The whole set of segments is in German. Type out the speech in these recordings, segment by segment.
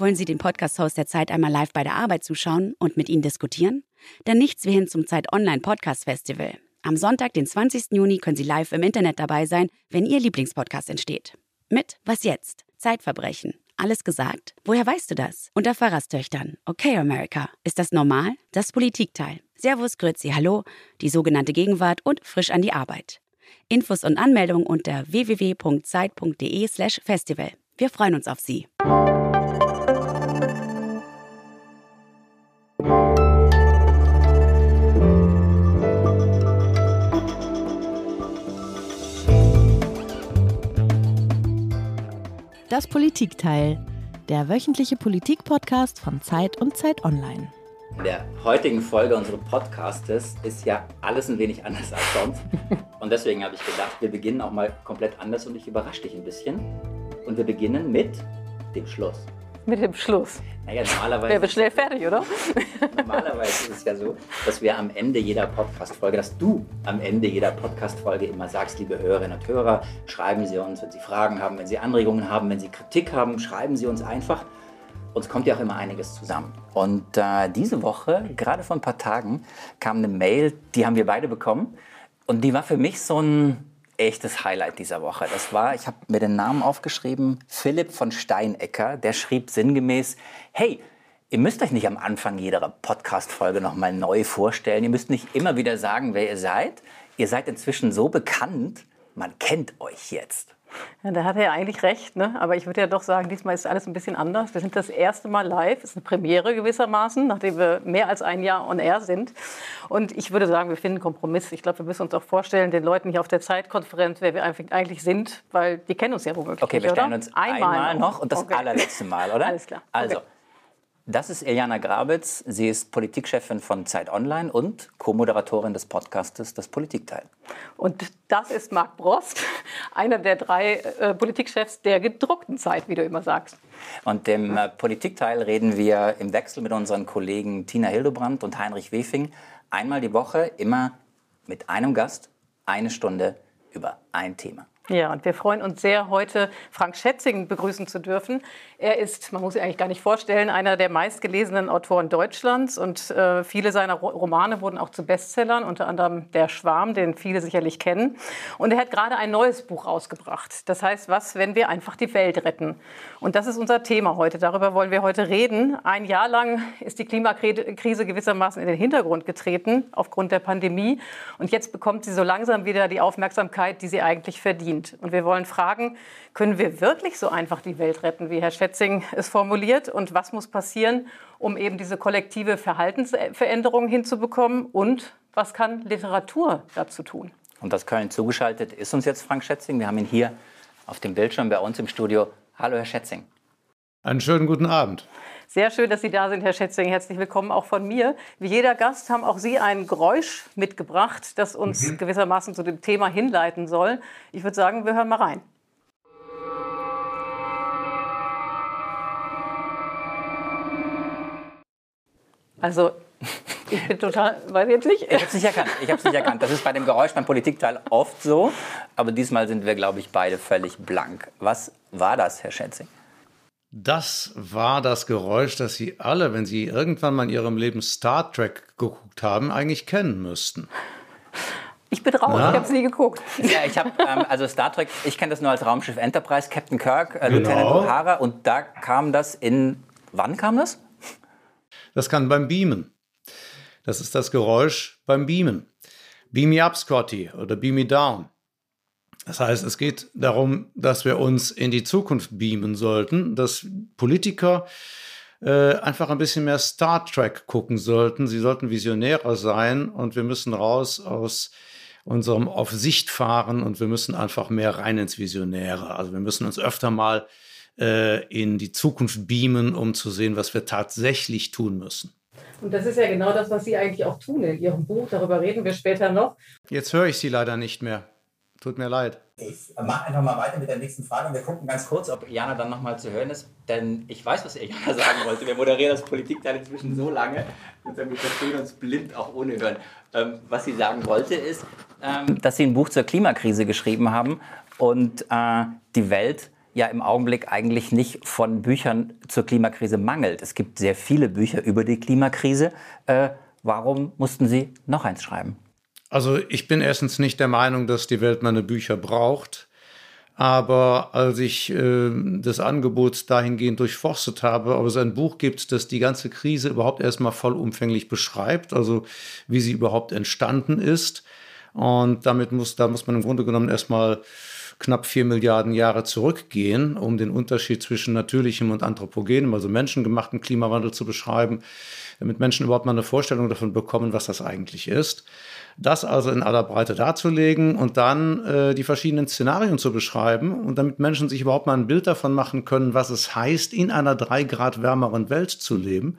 Wollen Sie den Podcast-Host der Zeit einmal live bei der Arbeit zuschauen und mit Ihnen diskutieren? Dann nichts wie hin zum Zeit Online Podcast Festival. Am Sonntag, den 20. Juni, können Sie live im Internet dabei sein, wenn Ihr Lieblingspodcast entsteht. Mit Was jetzt? Zeitverbrechen. Alles gesagt? Woher weißt du das? Unter Pfarrerstöchtern. Okay, America. Ist das normal? Das Politikteil. Servus, Grüezi, Hallo, die sogenannte Gegenwart und frisch an die Arbeit. Infos und Anmeldungen unter www.zeit.de/slash festival. Wir freuen uns auf Sie. Das Politikteil, der wöchentliche Politik-Podcast von Zeit und Zeit Online. In der heutigen Folge unseres Podcastes ist ja alles ein wenig anders als sonst. Und deswegen habe ich gedacht, wir beginnen auch mal komplett anders und ich überrasche dich ein bisschen. Und wir beginnen mit dem Schluss. Mit dem Schluss. Naja, normalerweise. Wäre schnell fertig, oder? Normalerweise ist es ja so, dass wir am Ende jeder Podcast-Folge, dass du am Ende jeder Podcast-Folge immer sagst, liebe Hörerinnen und Hörer, schreiben Sie uns, wenn Sie Fragen haben, wenn Sie Anregungen haben, wenn Sie Kritik haben, schreiben Sie uns einfach. Uns kommt ja auch immer einiges zusammen. Und äh, diese Woche, gerade vor ein paar Tagen, kam eine Mail, die haben wir beide bekommen. Und die war für mich so ein echtes Highlight dieser Woche. Das war, ich habe mir den Namen aufgeschrieben, Philipp von Steinecker, der schrieb sinngemäß, hey, ihr müsst euch nicht am Anfang jeder Podcast-Folge nochmal neu vorstellen. Ihr müsst nicht immer wieder sagen, wer ihr seid. Ihr seid inzwischen so bekannt, man kennt euch jetzt. Ja, da hat er ja eigentlich recht, ne? aber ich würde ja doch sagen, diesmal ist alles ein bisschen anders. Wir sind das erste Mal live, ist eine Premiere gewissermaßen, nachdem wir mehr als ein Jahr on air sind. Und ich würde sagen, wir finden einen Kompromiss. Ich glaube, wir müssen uns auch vorstellen, den Leuten hier auf der Zeitkonferenz, wer wir eigentlich sind, weil die kennen uns ja womöglich. Okay, wir stellen oder? uns einmal, einmal noch und das okay. allerletzte Mal, oder? Alles klar. Also, Okay. Das ist Iliana Grabitz. Sie ist Politikchefin von Zeit Online und Co-Moderatorin des Podcastes Das Politikteil. Und das ist Marc Brost, einer der drei äh, Politikchefs der gedruckten Zeit, wie du immer sagst. Und im äh, Politikteil reden wir im Wechsel mit unseren Kollegen Tina Hildebrand und Heinrich Wefing einmal die Woche, immer mit einem Gast, eine Stunde über ein Thema. Ja, und wir freuen uns sehr, heute Frank Schätzing begrüßen zu dürfen. Er ist, man muss sich eigentlich gar nicht vorstellen, einer der meistgelesenen Autoren Deutschlands und äh, viele seiner Ro Romane wurden auch zu Bestsellern, unter anderem Der Schwarm, den viele sicherlich kennen. Und er hat gerade ein neues Buch rausgebracht. Das heißt, was, wenn wir einfach die Welt retten? Und das ist unser Thema heute. Darüber wollen wir heute reden. Ein Jahr lang ist die Klimakrise gewissermaßen in den Hintergrund getreten aufgrund der Pandemie. Und jetzt bekommt sie so langsam wieder die Aufmerksamkeit, die sie eigentlich verdient. Und wir wollen fragen, können wir wirklich so einfach die Welt retten, wie Herr Schätzing es formuliert? Und was muss passieren, um eben diese kollektive Verhaltensveränderung hinzubekommen? Und was kann Literatur dazu tun? Und aus Köln zugeschaltet ist uns jetzt Frank Schätzing. Wir haben ihn hier auf dem Bildschirm bei uns im Studio. Hallo, Herr Schätzing. Einen schönen guten Abend. Sehr schön, dass Sie da sind, Herr Schätzing. Herzlich willkommen auch von mir. Wie jeder Gast haben auch Sie ein Geräusch mitgebracht, das uns mhm. gewissermaßen zu dem Thema hinleiten soll. Ich würde sagen, wir hören mal rein. Also, ich bin total, weiß ich jetzt nicht. Ich habe es nicht erkannt. Ich habe es nicht erkannt. Das ist bei dem Geräusch beim Politikteil oft so, aber diesmal sind wir, glaube ich, beide völlig blank. Was war das, Herr Schätzing? Das war das Geräusch, das Sie alle, wenn Sie irgendwann mal in Ihrem Leben Star Trek geguckt haben, eigentlich kennen müssten. Ich bin raus, Na? ich habe es nie geguckt. Ja, ich habe ähm, also Star Trek, ich kenne das nur als Raumschiff Enterprise, Captain Kirk, äh, Genau. Lieutenant O'Hara und da kam das in, wann kam das? Das kann beim Beamen. Das ist das Geräusch beim Beamen. Beam me up, Scotty, oder beam me down. Das heißt, es geht darum, dass wir uns in die Zukunft beamen sollten, dass Politiker äh, einfach ein bisschen mehr Star Trek gucken sollten. Sie sollten visionärer sein und wir müssen raus aus unserem Auf Sicht fahren und wir müssen einfach mehr rein ins Visionäre. Also wir müssen uns öfter mal äh, in die Zukunft beamen, um zu sehen, was wir tatsächlich tun müssen. Und das ist ja genau das, was Sie eigentlich auch tun in Ihrem Buch. Darüber reden wir später noch. Jetzt höre ich Sie leider nicht mehr. Tut mir leid. Ich mache einfach mal weiter mit der nächsten Frage und wir gucken ganz kurz, ob Jana dann nochmal zu hören ist. Denn ich weiß, was Jana sagen wollte. Wir moderieren das Politikteil inzwischen so lange, wir verstehen uns blind auch ohne Hören. Ähm, was sie sagen wollte ist, ähm, dass sie ein Buch zur Klimakrise geschrieben haben und äh, die Welt ja im Augenblick eigentlich nicht von Büchern zur Klimakrise mangelt. Es gibt sehr viele Bücher über die Klimakrise. Äh, warum mussten Sie noch eins schreiben? Also ich bin erstens nicht der Meinung, dass die Welt meine Bücher braucht. Aber als ich äh, das Angebot dahingehend durchforstet habe, ob es ein Buch gibt, das die ganze Krise überhaupt erstmal vollumfänglich beschreibt, also wie sie überhaupt entstanden ist. Und damit muss, da muss man im Grunde genommen erstmal knapp vier Milliarden Jahre zurückgehen, um den Unterschied zwischen natürlichem und anthropogenem, also menschengemachten Klimawandel zu beschreiben, damit Menschen überhaupt mal eine Vorstellung davon bekommen, was das eigentlich ist. Das also in aller Breite darzulegen und dann äh, die verschiedenen Szenarien zu beschreiben und damit Menschen sich überhaupt mal ein Bild davon machen können, was es heißt, in einer drei Grad wärmeren Welt zu leben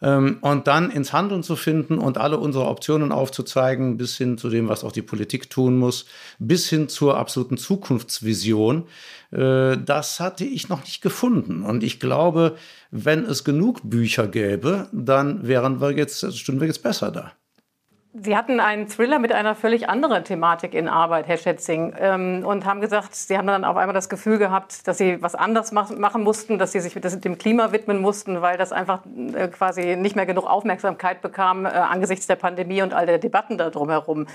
ähm, und dann ins Handeln zu finden und alle unsere Optionen aufzuzeigen, bis hin zu dem, was auch die Politik tun muss, bis hin zur absoluten Zukunftsvision. Äh, das hatte ich noch nicht gefunden. Und ich glaube, wenn es genug Bücher gäbe, dann wären wir jetzt, stünden wir jetzt besser da. Sie hatten einen Thriller mit einer völlig anderen Thematik in Arbeit, Herr Schätzing, ähm, und haben gesagt, Sie haben dann auf einmal das Gefühl gehabt, dass Sie was anderes machen mussten, dass Sie sich dem Klima widmen mussten, weil das einfach äh, quasi nicht mehr genug Aufmerksamkeit bekam äh, angesichts der Pandemie und all der Debatten da drumherum.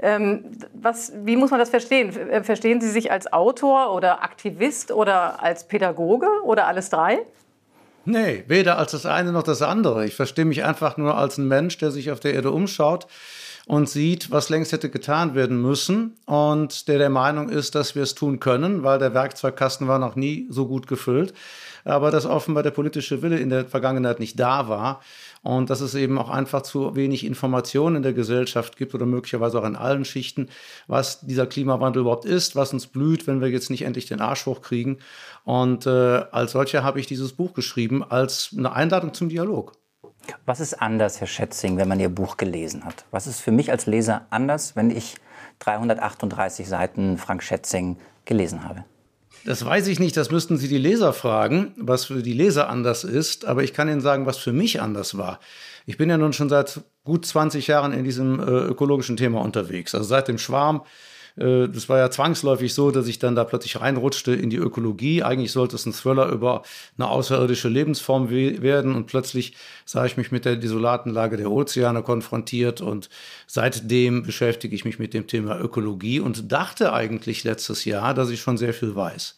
Ähm, was, wie muss man das verstehen? Äh, verstehen Sie sich als Autor oder Aktivist oder als Pädagoge oder alles drei? Nee, weder als das eine noch das andere. Ich verstehe mich einfach nur als ein Mensch, der sich auf der Erde umschaut und sieht, was längst hätte getan werden müssen und der der Meinung ist, dass wir es tun können, weil der Werkzeugkasten war noch nie so gut gefüllt, aber dass offenbar der politische Wille in der Vergangenheit nicht da war und dass es eben auch einfach zu wenig Informationen in der Gesellschaft gibt oder möglicherweise auch in allen Schichten, was dieser Klimawandel überhaupt ist, was uns blüht, wenn wir jetzt nicht endlich den Arsch hochkriegen. Und äh, als solcher habe ich dieses Buch geschrieben als eine Einladung zum Dialog. Was ist anders, Herr Schätzing, wenn man Ihr Buch gelesen hat? Was ist für mich als Leser anders, wenn ich 338 Seiten Frank Schätzing gelesen habe? Das weiß ich nicht, das müssten Sie die Leser fragen, was für die Leser anders ist. Aber ich kann Ihnen sagen, was für mich anders war. Ich bin ja nun schon seit gut 20 Jahren in diesem äh, ökologischen Thema unterwegs. Also seit dem Schwarm das war ja zwangsläufig so, dass ich dann da plötzlich reinrutschte in die Ökologie. Eigentlich sollte es ein Thriller über eine außerirdische Lebensform werden und plötzlich sah ich mich mit der desolaten Lage der Ozeane konfrontiert und seitdem beschäftige ich mich mit dem Thema Ökologie und dachte eigentlich letztes Jahr, dass ich schon sehr viel weiß.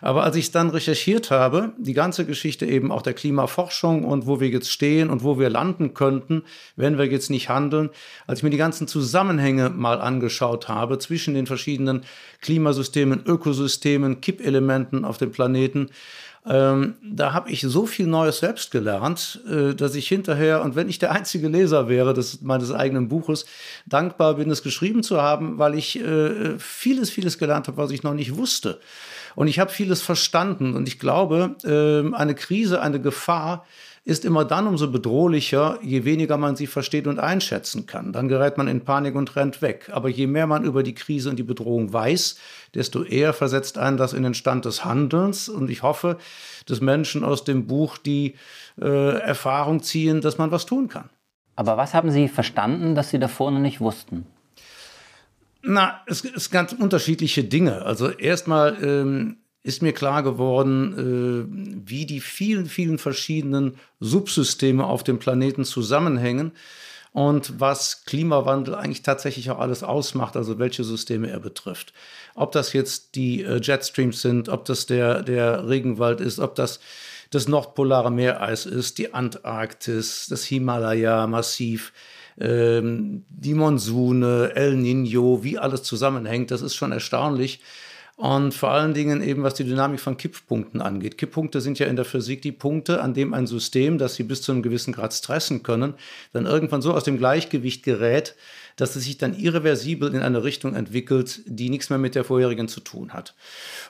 Aber als ich es dann recherchiert habe, die ganze Geschichte eben auch der Klimaforschung und wo wir jetzt stehen und wo wir landen könnten, wenn wir jetzt nicht handeln, als ich mir die ganzen Zusammenhänge mal angeschaut habe zwischen den verschiedenen Klimasystemen, Ökosystemen, Kippelementen auf dem Planeten, ähm, da habe ich so viel Neues selbst gelernt, äh, dass ich hinterher, und wenn ich der einzige Leser wäre des, meines eigenen Buches, dankbar bin, es geschrieben zu haben, weil ich äh, vieles, vieles gelernt habe, was ich noch nicht wusste. Und ich habe vieles verstanden. Und ich glaube, äh, eine Krise, eine Gefahr ist immer dann umso bedrohlicher, je weniger man sie versteht und einschätzen kann. Dann gerät man in Panik und rennt weg. Aber je mehr man über die Krise und die Bedrohung weiß, desto eher versetzt einen das in den Stand des Handelns. Und ich hoffe, dass Menschen aus dem Buch die äh, Erfahrung ziehen, dass man was tun kann. Aber was haben Sie verstanden, dass Sie davor noch nicht wussten? Na, es, es ganz unterschiedliche Dinge. Also erstmal ähm, ist mir klar geworden, äh, wie die vielen, vielen verschiedenen Subsysteme auf dem Planeten zusammenhängen und was Klimawandel eigentlich tatsächlich auch alles ausmacht, also welche Systeme er betrifft. Ob das jetzt die äh, Jetstreams sind, ob das der, der Regenwald ist, ob das das nordpolare Meereis ist, die Antarktis, das Himalaya-Massiv, ähm, die Monsune, El Nino, wie alles zusammenhängt, das ist schon erstaunlich. Und vor allen Dingen eben, was die Dynamik von Kipppunkten angeht. Kipppunkte sind ja in der Physik die Punkte, an dem ein System, das sie bis zu einem gewissen Grad stressen können, dann irgendwann so aus dem Gleichgewicht gerät, dass es sich dann irreversibel in eine Richtung entwickelt, die nichts mehr mit der vorherigen zu tun hat.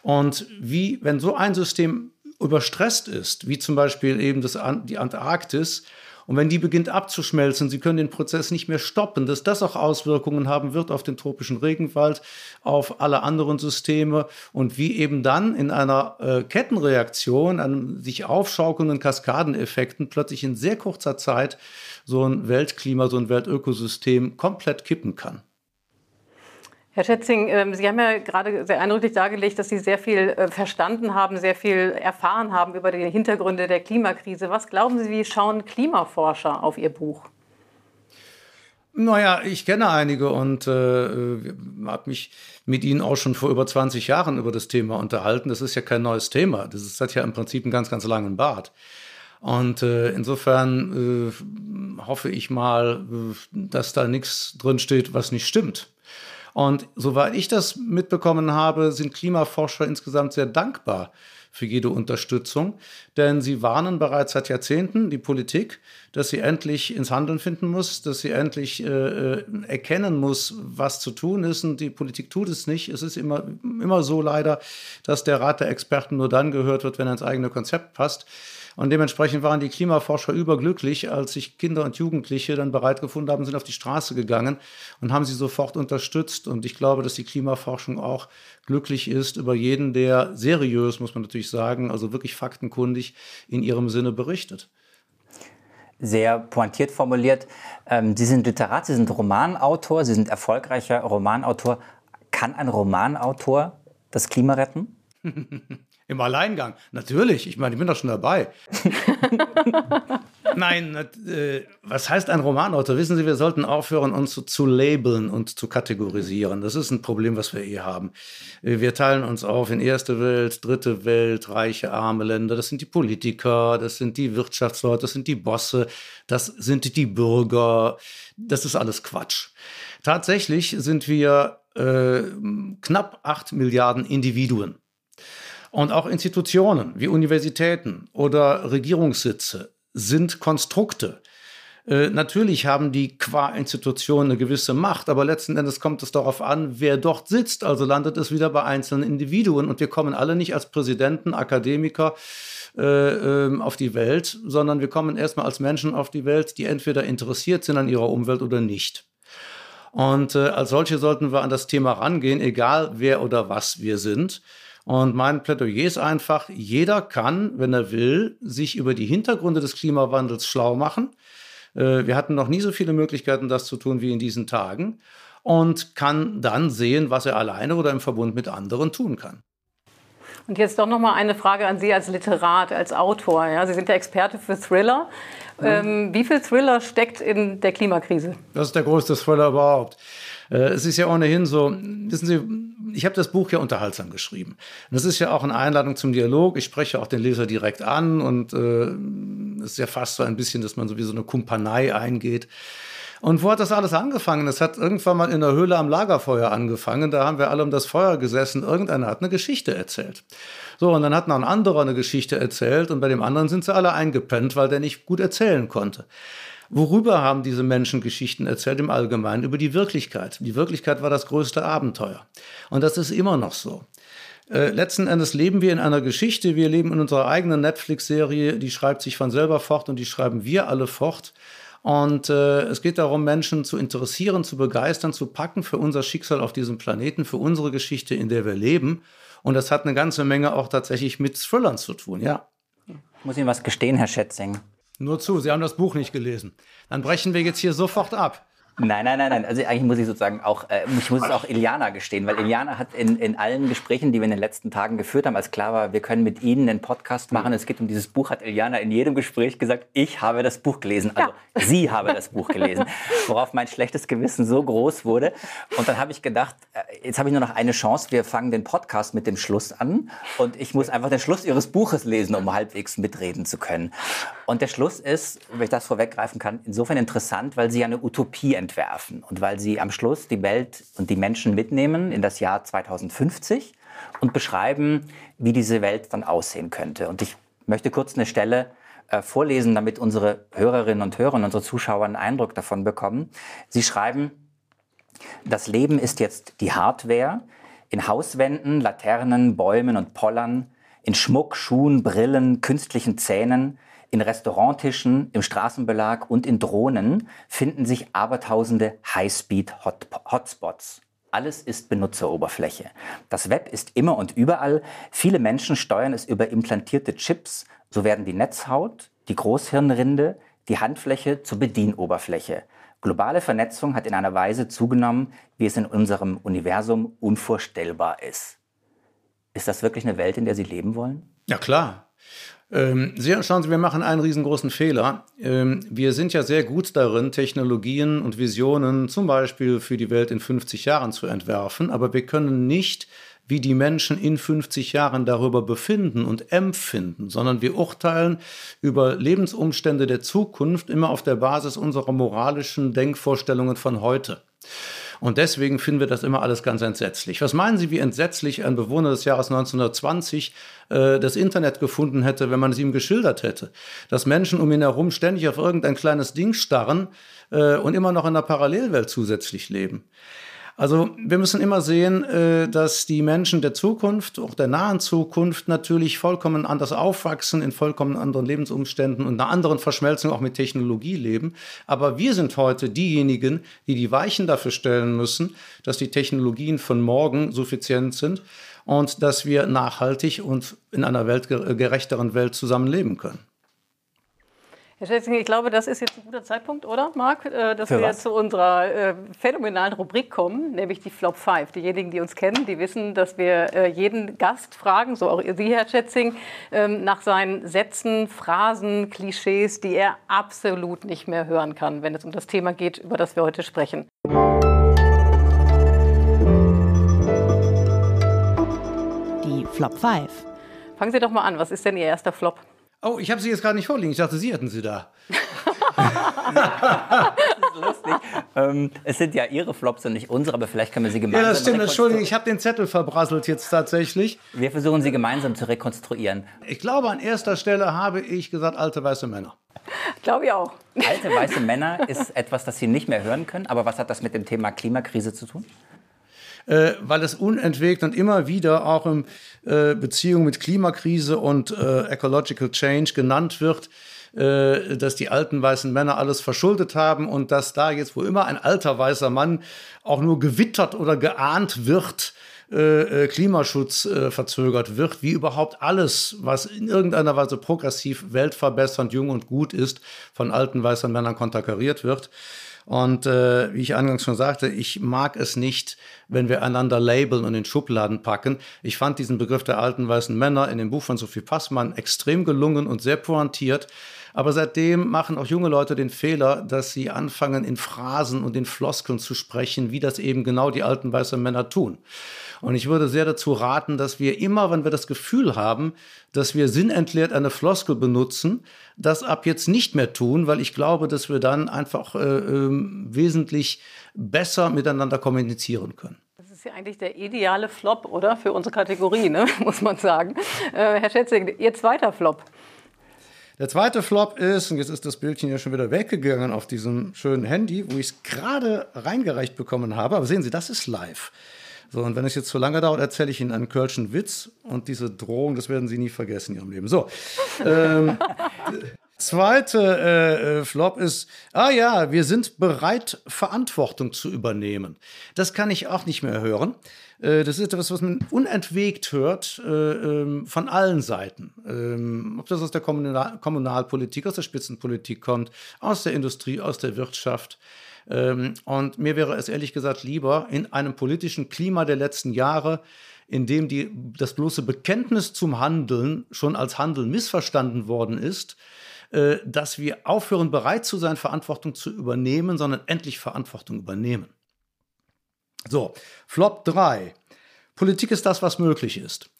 Und wie, wenn so ein System überstresst ist, wie zum Beispiel eben das, die Antarktis, und wenn die beginnt abzuschmelzen, sie können den Prozess nicht mehr stoppen, dass das auch Auswirkungen haben wird auf den tropischen Regenwald, auf alle anderen Systeme und wie eben dann in einer äh, Kettenreaktion, einem sich aufschaukelnden Kaskadeneffekten plötzlich in sehr kurzer Zeit so ein Weltklima, so ein Weltökosystem komplett kippen kann. Herr Schätzing, ähm, Sie haben ja gerade sehr eindrücklich dargelegt, dass Sie sehr viel äh, verstanden haben, sehr viel erfahren haben über die Hintergründe der Klimakrise. Was glauben Sie, wie schauen Klimaforscher auf Ihr Buch? Naja, ich kenne einige und äh, habe mich mit ihnen auch schon vor über 20 Jahren über das Thema unterhalten. Das ist ja kein neues Thema. Das ist, hat ja im Prinzip einen ganz, ganz langen Bart. Und äh, insofern äh, hoffe ich mal, äh, dass da nichts drin steht, was nicht stimmt. Und soweit ich das mitbekommen habe, sind Klimaforscher insgesamt sehr dankbar für jede Unterstützung, denn sie warnen bereits seit Jahrzehnten die Politik, dass sie endlich ins Handeln finden muss, dass sie endlich äh, äh, erkennen muss, was zu tun ist. Und die Politik tut es nicht. Es ist immer, immer so leider, dass der Rat der Experten nur dann gehört wird, wenn er ins eigene Konzept passt. Und dementsprechend waren die Klimaforscher überglücklich, als sich Kinder und Jugendliche dann bereit gefunden haben, sind auf die Straße gegangen und haben sie sofort unterstützt. Und ich glaube, dass die Klimaforschung auch glücklich ist über jeden, der seriös, muss man natürlich sagen, also wirklich faktenkundig in ihrem Sinne berichtet sehr pointiert formuliert. Ähm, Sie sind Literat, Sie sind Romanautor, Sie sind erfolgreicher Romanautor. Kann ein Romanautor das Klima retten? Im Alleingang. Natürlich, ich meine, ich bin doch schon dabei. Nein, äh, was heißt ein Romanautor? Wissen Sie, wir sollten aufhören, uns zu, zu, labeln und zu kategorisieren. Das ist ein Problem, was wir eh haben. Äh, wir teilen uns auf in erste Welt, dritte Welt, reiche, arme Länder. Das sind die Politiker, das sind die Wirtschaftsleute, das sind die Bosse, das sind die Bürger. Das ist alles Quatsch. Tatsächlich sind wir äh, knapp acht Milliarden Individuen. Und auch Institutionen wie Universitäten oder Regierungssitze sind Konstrukte. Äh, natürlich haben die qua Institution eine gewisse Macht, aber letzten Endes kommt es darauf an, wer dort sitzt. Also landet es wieder bei einzelnen Individuen und wir kommen alle nicht als Präsidenten, Akademiker äh, ähm, auf die Welt, sondern wir kommen erstmal als Menschen auf die Welt, die entweder interessiert sind an ihrer Umwelt oder nicht. Und äh, als solche sollten wir an das Thema rangehen, egal wer oder was wir sind. Und mein Plädoyer ist einfach, jeder kann, wenn er will, sich über die Hintergründe des Klimawandels schlau machen. Äh, wir hatten noch nie so viele Möglichkeiten, das zu tun wie in diesen Tagen und kann dann sehen, was er alleine oder im Verbund mit anderen tun kann. Und jetzt doch noch mal eine Frage an Sie als Literat, als Autor. Ja, Sie sind der Experte für Thriller. Mhm. Ähm, wie viel Thriller steckt in der Klimakrise? Das ist der größte Thriller überhaupt. Äh, es ist ja ohnehin so, wissen Sie, ich habe das Buch ja unterhaltsam geschrieben. Und das ist ja auch eine Einladung zum Dialog. Ich spreche auch den Leser direkt an und äh, es ist ja fast so ein bisschen, dass man sowieso eine Kumpanei eingeht. Und wo hat das alles angefangen? Es hat irgendwann mal in der Höhle am Lagerfeuer angefangen. Da haben wir alle um das Feuer gesessen. Irgendeiner hat eine Geschichte erzählt. So, und dann hat noch ein anderer eine Geschichte erzählt und bei dem anderen sind sie alle eingepennt, weil der nicht gut erzählen konnte. Worüber haben diese Menschen Geschichten erzählt im Allgemeinen? Über die Wirklichkeit. Die Wirklichkeit war das größte Abenteuer. Und das ist immer noch so. Äh, letzten Endes leben wir in einer Geschichte, wir leben in unserer eigenen Netflix-Serie, die schreibt sich von selber fort und die schreiben wir alle fort. Und äh, es geht darum, Menschen zu interessieren, zu begeistern, zu packen für unser Schicksal auf diesem Planeten, für unsere Geschichte, in der wir leben. Und das hat eine ganze Menge auch tatsächlich mit Thrillern zu tun, ja. Ich muss Ihnen was gestehen, Herr Schätzing. Nur zu, Sie haben das Buch nicht gelesen. Dann brechen wir jetzt hier sofort ab. Nein, nein, nein, nein. Also eigentlich muss ich sozusagen auch, äh, ich muss es auch Iliana gestehen, weil Iliana hat in, in allen Gesprächen, die wir in den letzten Tagen geführt haben, als klar war, wir können mit Ihnen einen Podcast machen. Es geht um dieses Buch, hat Iliana in jedem Gespräch gesagt, ich habe das Buch gelesen. Also ja. sie habe das Buch gelesen. Worauf mein schlechtes Gewissen so groß wurde. Und dann habe ich gedacht, äh, jetzt habe ich nur noch eine Chance. Wir fangen den Podcast mit dem Schluss an. Und ich muss einfach den Schluss Ihres Buches lesen, um halbwegs mitreden zu können. Und der Schluss ist, wenn ich das vorweggreifen kann, insofern interessant, weil Sie eine Utopie entwerfen und weil sie am Schluss die Welt und die Menschen mitnehmen in das Jahr 2050 und beschreiben, wie diese Welt dann aussehen könnte. Und ich möchte kurz eine Stelle äh, vorlesen, damit unsere Hörerinnen und Hörer und unsere Zuschauer einen Eindruck davon bekommen. Sie schreiben, das Leben ist jetzt die Hardware in Hauswänden, Laternen, Bäumen und Pollern, in Schmuck, Schuhen, Brillen, künstlichen Zähnen, in Restauranttischen, im Straßenbelag und in Drohnen finden sich abertausende High-Speed-Hotspots. Alles ist Benutzeroberfläche. Das Web ist immer und überall. Viele Menschen steuern es über implantierte Chips. So werden die Netzhaut, die Großhirnrinde, die Handfläche zur Bedienoberfläche. Globale Vernetzung hat in einer Weise zugenommen, wie es in unserem Universum unvorstellbar ist. Ist das wirklich eine Welt, in der Sie leben wollen? Ja, klar. Ähm, Sie, schauen Sie, wir machen einen riesengroßen Fehler. Ähm, wir sind ja sehr gut darin, Technologien und Visionen zum Beispiel für die Welt in 50 Jahren zu entwerfen, aber wir können nicht wie die Menschen in 50 Jahren darüber befinden und empfinden, sondern wir urteilen über Lebensumstände der Zukunft immer auf der Basis unserer moralischen Denkvorstellungen von heute. Und deswegen finden wir das immer alles ganz entsetzlich. Was meinen Sie, wie entsetzlich ein Bewohner des Jahres 1920 äh, das Internet gefunden hätte, wenn man es ihm geschildert hätte? Dass Menschen um ihn herum ständig auf irgendein kleines Ding starren äh, und immer noch in einer Parallelwelt zusätzlich leben. Also wir müssen immer sehen, äh, dass die Menschen der Zukunft, auch der nahen Zukunft, natürlich vollkommen anders aufwachsen, in vollkommen anderen Lebensumständen und einer anderen Verschmelzung auch mit Technologie leben. Aber wir sind heute diejenigen, die die Weichen dafür stellen müssen, dass die Technologien von morgen suffizient sind und dass wir nachhaltig und in einer weltgerechteren Welt zusammenleben können. Herr Schätzing, ich glaube, das ist jetzt ein guter Zeitpunkt, oder, Marc, äh, dass Für wir was? zu unserer äh, phänomenalen Rubrik kommen, nämlich die Flop 5. Diejenigen, die uns kennen, die wissen, dass wir äh, jeden Gast fragen, so auch Sie, Herr Schätzing, ähm, nach seinen Sätzen, Phrasen, Klischees, die er absolut nicht mehr hören kann, wenn es um das Thema geht, über das wir heute sprechen. Die Flop 5. Fangen Sie doch mal an. Was ist denn Ihr erster Flop? Oh, ich habe sie jetzt gerade nicht vorliegen. Ich dachte, Sie hätten sie da. das ist lustig. Ähm, es sind ja Ihre Flops und nicht unsere, aber vielleicht können wir sie gemeinsam. Ja, das stimmt. Entschuldigung, ich habe den Zettel verbrasselt jetzt tatsächlich. Wir versuchen sie gemeinsam zu rekonstruieren. Ich glaube, an erster Stelle habe ich gesagt, alte weiße Männer. Glaube ich auch. Alte weiße Männer ist etwas, das Sie nicht mehr hören können. Aber was hat das mit dem Thema Klimakrise zu tun? Äh, weil es unentwegt und immer wieder auch in äh, Beziehung mit Klimakrise und äh, Ecological Change genannt wird, äh, dass die alten weißen Männer alles verschuldet haben und dass da jetzt, wo immer ein alter weißer Mann auch nur gewittert oder geahnt wird, äh, äh, Klimaschutz verzögert wird, wie überhaupt alles, was in irgendeiner Weise progressiv, weltverbessernd, jung und gut ist, von alten weißen Männern konterkariert wird. Und äh, wie ich eingangs schon sagte, ich mag es nicht, wenn wir einander labeln und in Schubladen packen. Ich fand diesen Begriff der alten weißen Männer in dem Buch von Sophie Passmann extrem gelungen und sehr pointiert. Aber seitdem machen auch junge Leute den Fehler, dass sie anfangen, in Phrasen und in Floskeln zu sprechen, wie das eben genau die alten weißen Männer tun. Und ich würde sehr dazu raten, dass wir immer, wenn wir das Gefühl haben, dass wir sinnentleert eine Floskel benutzen, das ab jetzt nicht mehr tun, weil ich glaube, dass wir dann einfach äh, äh, wesentlich besser miteinander kommunizieren können. Das ist ja eigentlich der ideale Flop, oder? Für unsere Kategorie, ne? muss man sagen. Äh, Herr Schätzing, Ihr zweiter Flop. Der zweite Flop ist, und jetzt ist das Bildchen ja schon wieder weggegangen auf diesem schönen Handy, wo ich es gerade reingereicht bekommen habe. Aber sehen Sie, das ist live. So, und wenn es jetzt zu lange dauert, erzähle ich Ihnen einen Kölschen Witz und diese Drohung, das werden Sie nie vergessen in Ihrem Leben. So. ähm, zweite äh, Flop ist, ah ja, wir sind bereit, Verantwortung zu übernehmen. Das kann ich auch nicht mehr hören. Äh, das ist etwas, was man unentwegt hört äh, ähm, von allen Seiten. Ähm, ob das aus der Kommunal Kommunalpolitik, aus der Spitzenpolitik kommt, aus der Industrie, aus der Wirtschaft. Ähm, und mir wäre es ehrlich gesagt lieber, in einem politischen Klima der letzten Jahre, in dem die, das bloße Bekenntnis zum Handeln schon als Handeln missverstanden worden ist, äh, dass wir aufhören, bereit zu sein, Verantwortung zu übernehmen, sondern endlich Verantwortung übernehmen. So, Flop 3. Politik ist das, was möglich ist.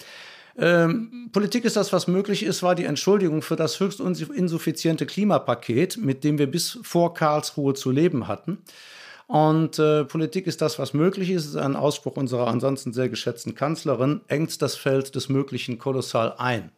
Ähm, Politik ist das, was möglich ist, war die Entschuldigung für das höchst insuffiziente Klimapaket, mit dem wir bis vor Karlsruhe zu leben hatten. Und äh, Politik ist das, was möglich ist, ist ein Ausspruch unserer ansonsten sehr geschätzten Kanzlerin, engt das Feld des Möglichen kolossal ein.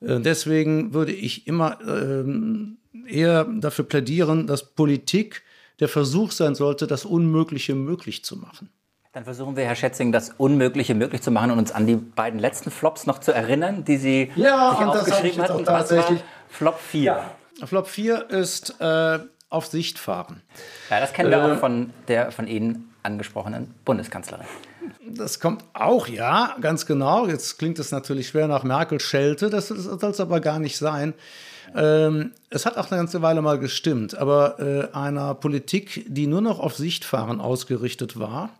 Äh, deswegen würde ich immer äh, eher dafür plädieren, dass Politik der Versuch sein sollte, das Unmögliche möglich zu machen. Dann versuchen wir, Herr Schätzing, das Unmögliche möglich zu machen und uns an die beiden letzten Flops noch zu erinnern, die Sie ja, sich aufgeschrieben hatten. Tatsächlich. Flop 4. Ja. Flop 4 ist äh, auf Sicht fahren. Ja, das kennen wir äh, auch von, der, von Ihnen angesprochenen Bundeskanzlerin. Das kommt auch, ja, ganz genau. Jetzt klingt es natürlich schwer nach Merkel-Schelte, das soll es aber gar nicht sein. Ähm, es hat auch eine ganze Weile mal gestimmt, aber äh, einer Politik, die nur noch auf Sichtfahren ausgerichtet war,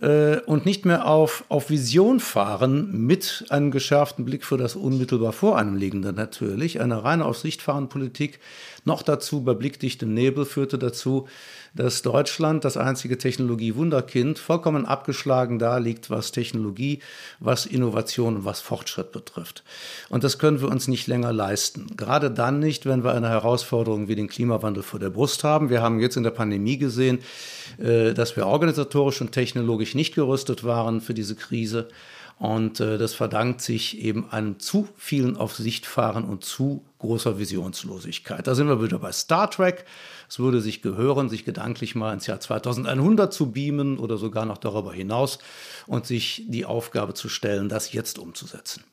äh, und nicht mehr auf, auf Vision fahren mit einem geschärften Blick für das unmittelbar vor einem liegende natürlich. Eine reine auf Sicht fahren Politik, noch dazu bei blickdichtem Nebel, führte dazu, dass Deutschland, das einzige Technologie-Wunderkind, vollkommen abgeschlagen da liegt, was Technologie, was Innovation und was Fortschritt betrifft. Und das können wir uns nicht länger leisten. Gerade dann nicht, wenn wir eine Herausforderung wie den Klimawandel vor der Brust haben. Wir haben jetzt in der Pandemie gesehen, äh, dass wir organisatorisch und technologisch nicht gerüstet waren für diese Krise. Und äh, das verdankt sich eben einem zu vielen auf Sicht fahren und zu großer Visionslosigkeit. Da sind wir wieder bei Star Trek. Es würde sich gehören, sich gedanklich mal ins Jahr 2100 zu beamen oder sogar noch darüber hinaus und sich die Aufgabe zu stellen, das jetzt umzusetzen.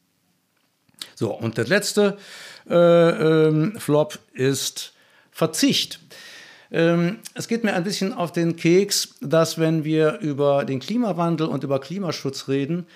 So, und der letzte äh, ähm, Flop ist Verzicht. Ähm, es geht mir ein bisschen auf den Keks, dass wenn wir über den Klimawandel und über Klimaschutz reden,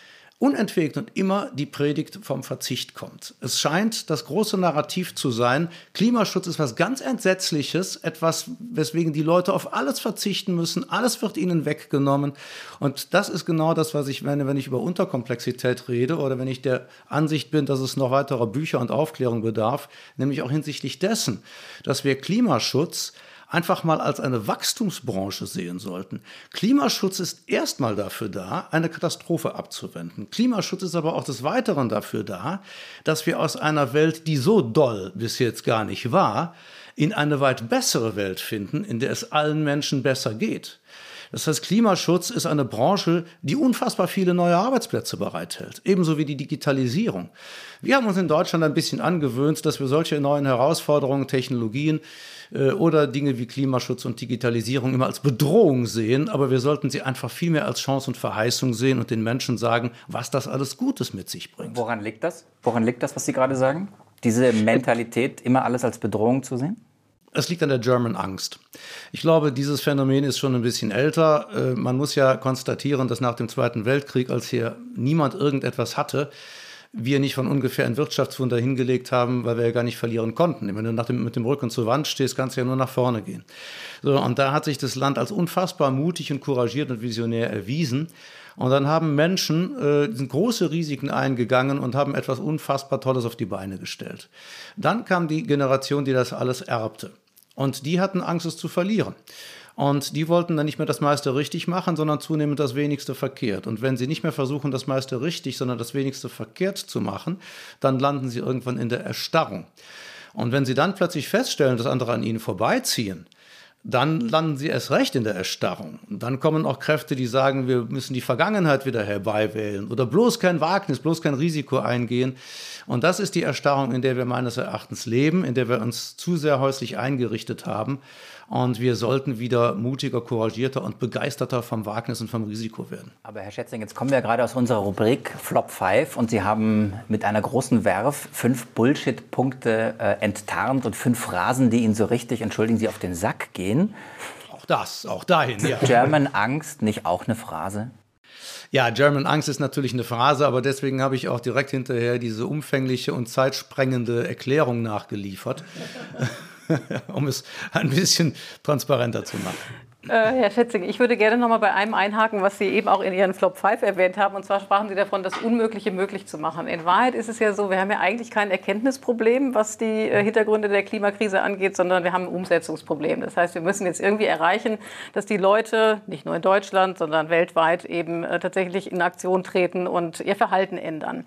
unentwegt und immer die Predigt vom Verzicht kommt. Es scheint das große Narrativ zu sein, Klimaschutz ist was ganz Entsetzliches, etwas, weswegen die Leute auf alles verzichten müssen, alles wird ihnen weggenommen. Und das ist genau das, was ich meine, wenn ich über Unterkomplexität rede oder wenn ich der Ansicht bin, dass es noch weiterer Bücher und Aufklärung bedarf, nämlich auch hinsichtlich dessen, dass wir Klimaschutz einfach mal als eine Wachstumsbranche sehen sollten. Klimaschutz ist erstmal dafür da, eine Katastrophe abzuwenden. Klimaschutz ist aber auch des Weiteren dafür da, dass wir aus einer Welt, die so doll bis jetzt gar nicht war, in eine weit bessere Welt finden, in der es allen Menschen besser geht. Das heißt, Klimaschutz ist eine Branche, die unfassbar viele neue Arbeitsplätze bereithält, ebenso wie die Digitalisierung. Wir haben uns in Deutschland ein bisschen angewöhnt, dass wir solche neuen Herausforderungen, Technologien äh, oder Dinge wie Klimaschutz und Digitalisierung immer als Bedrohung sehen, aber wir sollten sie einfach viel mehr als Chance und Verheißung sehen und den Menschen sagen, was das alles Gutes mit sich bringt. Woran liegt das? Woran liegt das, was Sie gerade sagen? Diese Mentalität, immer alles als Bedrohung zu sehen? Es liegt an der German Angst. Ich glaube, dieses Phänomen ist schon ein bisschen älter. Äh, man muss ja konstatieren, dass nach dem Zweiten Weltkrieg, als hier niemand irgendetwas hatte, wir nicht von ungefähr ein Wirtschaftswunder hingelegt haben, weil wir ja gar nicht verlieren konnten. Wenn du nach dem, mit dem Rücken zur Wand stehst, kannst du ja nur nach vorne gehen. So, und da hat sich das Land als unfassbar mutig und couragiert und visionär erwiesen. Und dann haben Menschen äh, große Risiken eingegangen und haben etwas unfassbar Tolles auf die Beine gestellt. Dann kam die Generation, die das alles erbte. Und die hatten Angst, es zu verlieren. Und die wollten dann nicht mehr das meiste richtig machen, sondern zunehmend das wenigste verkehrt. Und wenn sie nicht mehr versuchen, das meiste richtig, sondern das wenigste verkehrt zu machen, dann landen sie irgendwann in der Erstarrung. Und wenn sie dann plötzlich feststellen, dass andere an ihnen vorbeiziehen, dann landen sie erst recht in der Erstarrung. Dann kommen auch Kräfte, die sagen, wir müssen die Vergangenheit wieder herbeiwählen oder bloß kein Wagnis, bloß kein Risiko eingehen. Und das ist die Erstarrung, in der wir meines Erachtens leben, in der wir uns zu sehr häuslich eingerichtet haben. Und wir sollten wieder mutiger, couragierter und begeisterter vom Wagnis und vom Risiko werden. Aber Herr Schätzing, jetzt kommen wir gerade aus unserer Rubrik Flop 5 und Sie haben mit einer großen Werf fünf Bullshit-Punkte äh, enttarnt und fünf Phrasen, die Ihnen so richtig, entschuldigen Sie, auf den Sack gehen. Auch das, auch dahin, ja. German Angst, nicht auch eine Phrase? Ja, German Angst ist natürlich eine Phrase, aber deswegen habe ich auch direkt hinterher diese umfängliche und zeitsprengende Erklärung nachgeliefert. um es ein bisschen transparenter zu machen. Äh, Herr Schätzing, ich würde gerne noch mal bei einem einhaken, was Sie eben auch in Ihren Flop 5 erwähnt haben. Und zwar sprachen Sie davon, das Unmögliche möglich zu machen. In Wahrheit ist es ja so, wir haben ja eigentlich kein Erkenntnisproblem, was die äh, Hintergründe der Klimakrise angeht, sondern wir haben ein Umsetzungsproblem. Das heißt, wir müssen jetzt irgendwie erreichen, dass die Leute, nicht nur in Deutschland, sondern weltweit eben äh, tatsächlich in Aktion treten und ihr Verhalten ändern.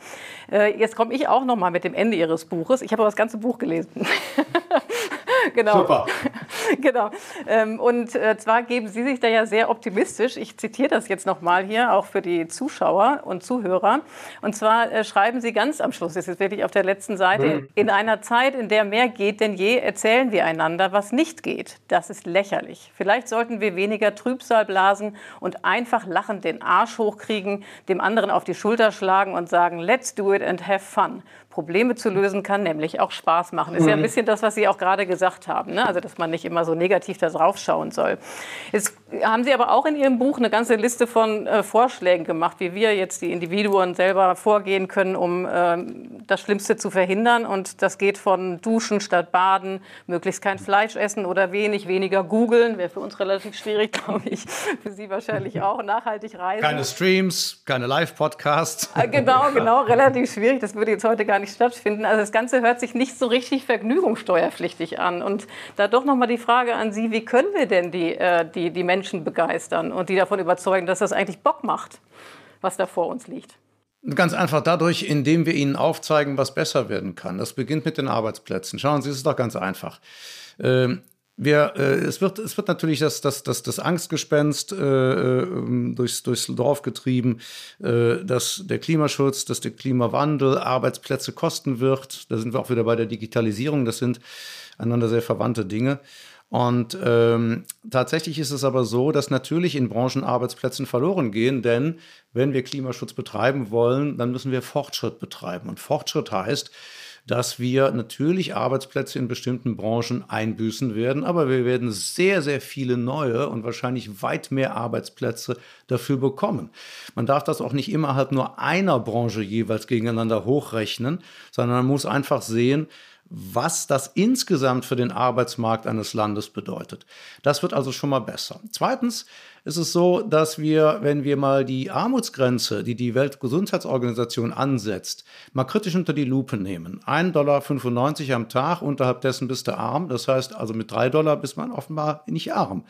Jetzt komme ich auch noch mal mit dem Ende Ihres Buches. Ich habe aber das ganze Buch gelesen. genau. Super. genau. Ähm, und äh, zwar geben Sie sich da ja sehr optimistisch. Ich zitiere das jetzt nochmal hier, auch für die Zuschauer und Zuhörer. Und zwar äh, schreiben Sie ganz am Schluss, das ist wirklich auf der letzten Seite, mhm. in einer Zeit, in der mehr geht denn je, erzählen wir einander, was nicht geht. Das ist lächerlich. Vielleicht sollten wir weniger Trübsal blasen und einfach lachend den Arsch hochkriegen, dem anderen auf die Schulter schlagen und sagen, let's do it and have fun. Probleme zu lösen kann nämlich auch Spaß machen. Ist ja ein mhm. bisschen das, was Sie auch gerade gesagt haben. Ne? Also, dass man nicht immer so negativ da drauf schauen soll. Jetzt haben Sie aber auch in Ihrem Buch eine ganze Liste von äh, Vorschlägen gemacht, wie wir jetzt die Individuen selber vorgehen können, um äh, das Schlimmste zu verhindern. Und das geht von Duschen statt Baden, möglichst kein Fleisch essen oder wenig, weniger googeln, wäre für uns relativ schwierig, glaube ich, für Sie wahrscheinlich auch, nachhaltig reisen. Keine Streams, keine Live-Podcasts. Äh, genau, genau, relativ schwierig. Das würde jetzt heute gar nicht stattfinden. Also das Ganze hört sich nicht so richtig vergnügungssteuerpflichtig an. Und da doch nochmal die Frage an Sie, wie können wir denn die, äh, die, die Menschen begeistern und die davon überzeugen, dass das eigentlich Bock macht, was da vor uns liegt? Ganz einfach dadurch, indem wir ihnen aufzeigen, was besser werden kann. Das beginnt mit den Arbeitsplätzen. Schauen Sie, es ist doch ganz einfach. Ähm, wir, äh, es, wird, es wird natürlich das, das, das, das Angstgespenst äh, ähm, durchs, durchs Dorf getrieben, äh, dass der Klimaschutz, dass der Klimawandel Arbeitsplätze kosten wird. Da sind wir auch wieder bei der Digitalisierung. Das sind einander sehr verwandte Dinge. Und ähm, tatsächlich ist es aber so, dass natürlich in Branchen Arbeitsplätze verloren gehen, denn wenn wir Klimaschutz betreiben wollen, dann müssen wir Fortschritt betreiben. Und Fortschritt heißt, dass wir natürlich Arbeitsplätze in bestimmten Branchen einbüßen werden, aber wir werden sehr, sehr viele neue und wahrscheinlich weit mehr Arbeitsplätze dafür bekommen. Man darf das auch nicht immer halt nur einer Branche jeweils gegeneinander hochrechnen, sondern man muss einfach sehen, was das insgesamt für den Arbeitsmarkt eines Landes bedeutet. Das wird also schon mal besser. Zweitens ist es so, dass wir, wenn wir mal die Armutsgrenze, die die Weltgesundheitsorganisation ansetzt, mal kritisch unter die Lupe nehmen. 1,95 Dollar am Tag, unterhalb dessen bist du arm. Das heißt also mit 3 Dollar bist man offenbar nicht arm.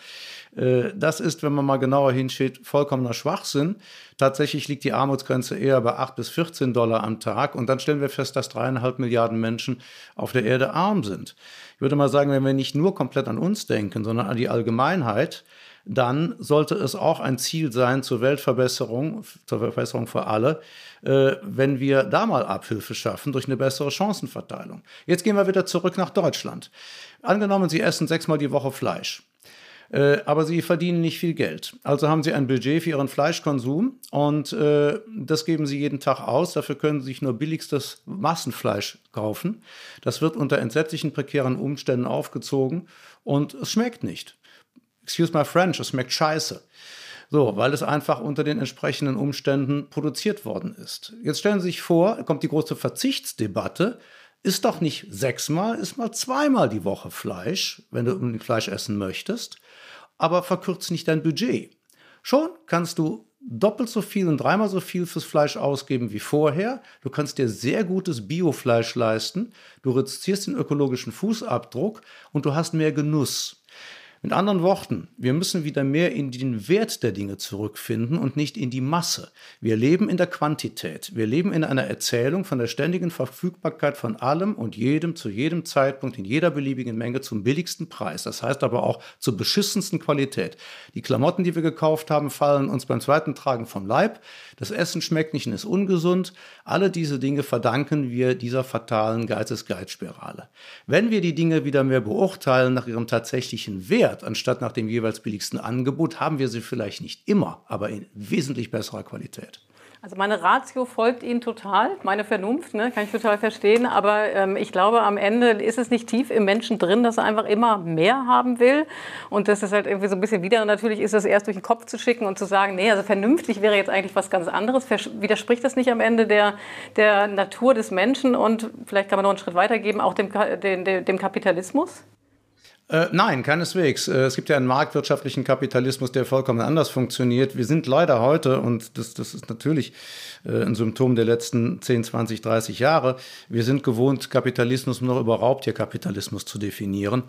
Äh, das ist, wenn man mal genauer hinschaut, vollkommener Schwachsinn. Tatsächlich liegt die Armutsgrenze eher bei 8 bis 14 Dollar am Tag. Und dann stellen wir fest, dass dreieinhalb Milliarden Menschen auf der Erde arm sind. Ich würde mal sagen, wenn wir nicht nur komplett an uns denken, sondern an die Allgemeinheit, dann sollte es auch ein Ziel sein zur Weltverbesserung, zur Verbesserung für alle, äh, wenn wir da mal Abhilfe schaffen durch eine bessere Chancenverteilung. Jetzt gehen wir wieder zurück nach Deutschland. Angenommen, Sie essen sechsmal die Woche Fleisch. Äh, aber sie verdienen nicht viel Geld. Also haben sie ein Budget für ihren Fleischkonsum und äh, das geben sie jeden Tag aus. Dafür können sie sich nur billigstes Massenfleisch kaufen. Das wird unter entsetzlichen prekären Umständen aufgezogen und es schmeckt nicht excuse my French, es schmeckt scheiße. So, weil es einfach unter den entsprechenden Umständen produziert worden ist. Jetzt stellen Sie sich vor, kommt die große Verzichtsdebatte. Ist doch nicht sechsmal, ist mal zweimal die Woche Fleisch, wenn du unbedingt Fleisch essen möchtest, aber verkürzt nicht dein Budget. Schon kannst du doppelt so viel und dreimal so viel fürs Fleisch ausgeben wie vorher. Du kannst dir sehr gutes Biofleisch leisten. Du reduzierst den ökologischen Fußabdruck und du hast mehr Genuss. Mit anderen Worten, wir müssen wieder mehr in den Wert der Dinge zurückfinden und nicht in die Masse. Wir leben in der Quantität. Wir leben in einer Erzählung von der ständigen Verfügbarkeit von allem und jedem zu jedem Zeitpunkt in jeder beliebigen Menge zum billigsten Preis. Das heißt aber auch zur beschissensten Qualität. Die Klamotten, die wir gekauft haben, fallen uns beim zweiten Tragen vom Leib. Das Essen schmeckt nicht und ist ungesund. Alle diese Dinge verdanken wir dieser fatalen Geizes-Geiz-Spirale. Wenn wir die Dinge wieder mehr beurteilen nach ihrem tatsächlichen Wert, Wert anstatt nach dem jeweils billigsten Angebot, haben wir sie vielleicht nicht immer, aber in wesentlich besserer Qualität. Also meine Ratio folgt Ihnen total, meine Vernunft, ne, kann ich total verstehen. Aber ähm, ich glaube, am Ende ist es nicht tief im Menschen drin, dass er einfach immer mehr haben will. Und das ist halt irgendwie so ein bisschen wieder. Natürlich ist es erst durch den Kopf zu schicken und zu sagen, nee, also vernünftig wäre jetzt eigentlich was ganz anderes. Widerspricht das nicht am Ende der, der Natur des Menschen und vielleicht kann man noch einen Schritt weitergeben, auch dem, dem, dem Kapitalismus? Äh, nein, keineswegs. Äh, es gibt ja einen marktwirtschaftlichen Kapitalismus, der vollkommen anders funktioniert. Wir sind leider heute, und das, das ist natürlich äh, ein Symptom der letzten 10, 20, 30 Jahre, wir sind gewohnt, Kapitalismus nur über Raubtierkapitalismus zu definieren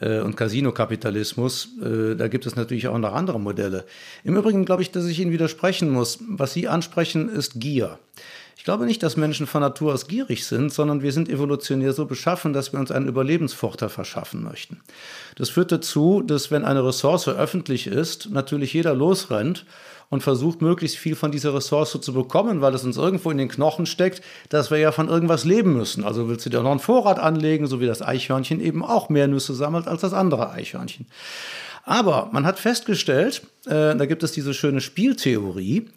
äh, und Casino-Kapitalismus. Da gibt es natürlich auch noch andere Modelle. Im Übrigen glaube ich, dass ich Ihnen widersprechen muss. Was Sie ansprechen, ist Gier. Ich glaube nicht, dass Menschen von Natur aus gierig sind, sondern wir sind evolutionär so beschaffen, dass wir uns einen Überlebensvorteil verschaffen möchten. Das führt dazu, dass wenn eine Ressource öffentlich ist, natürlich jeder losrennt und versucht, möglichst viel von dieser Ressource zu bekommen, weil es uns irgendwo in den Knochen steckt, dass wir ja von irgendwas leben müssen. Also willst du dir noch einen Vorrat anlegen, so wie das Eichhörnchen eben auch mehr Nüsse sammelt als das andere Eichhörnchen. Aber man hat festgestellt, äh, da gibt es diese schöne Spieltheorie,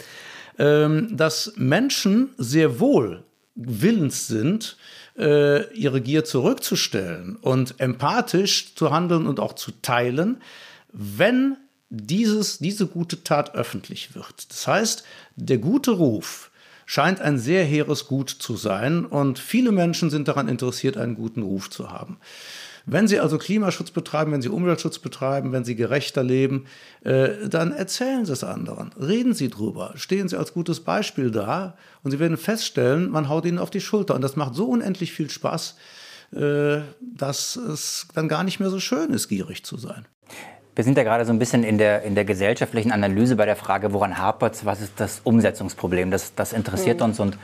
dass Menschen sehr wohl willens sind, äh, ihre Gier zurückzustellen und empathisch zu handeln und auch zu teilen, wenn dieses, diese gute Tat öffentlich wird. Das heißt, der gute Ruf scheint ein sehr hehres Gut zu sein und viele Menschen sind daran interessiert, einen guten Ruf zu haben. Wenn Sie also Klimaschutz betreiben, wenn Sie Umweltschutz betreiben, wenn Sie gerechter leben, äh, dann erzählen Sie es anderen. Reden Sie drüber. Stehen Sie als gutes Beispiel da und Sie werden feststellen, man haut Ihnen auf die Schulter. Und das macht so unendlich viel Spaß, äh, dass es dann gar nicht mehr so schön ist, gierig zu sein. Wir sind ja gerade so ein bisschen in der, in der gesellschaftlichen Analyse bei der Frage, woran hapert es, was ist das Umsetzungsproblem? Das, das interessiert mhm. uns und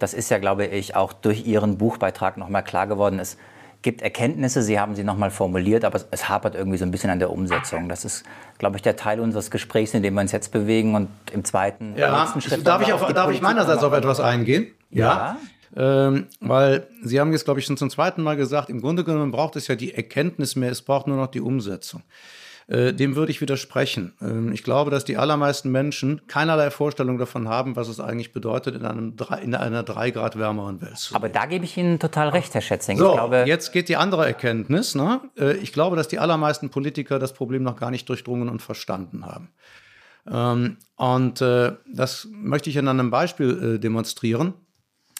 das ist ja, glaube ich, auch durch Ihren Buchbeitrag nochmal klar geworden. Es gibt Erkenntnisse, Sie haben sie nochmal formuliert, aber es, es, hapert irgendwie so ein bisschen an der Umsetzung. Das ist, glaube ich, der Teil unseres Gesprächs, in dem wir uns jetzt bewegen und im zweiten, ja, letzten Schritt. Darf ich, auf, darf ich meinerseits auf etwas eingehen? Ja. ja. Ähm, weil Sie haben jetzt, glaube ich, schon zum zweiten Mal gesagt, im Grunde genommen braucht es ja die Erkenntnis mehr, es braucht nur noch die Umsetzung. Äh, dem würde ich widersprechen. Ähm, ich glaube, dass die allermeisten Menschen keinerlei Vorstellung davon haben, was es eigentlich bedeutet, in, einem, in einer drei Grad wärmeren Welt zu leben. Aber da gebe ich Ihnen total recht, Herr Schätzing. So, glaube, jetzt geht die andere Erkenntnis. Ne? Äh, ich glaube, dass die allermeisten Politiker das Problem noch gar nicht durchdrungen und verstanden haben. Ähm, und äh, das möchte ich in einem Beispiel demonstrieren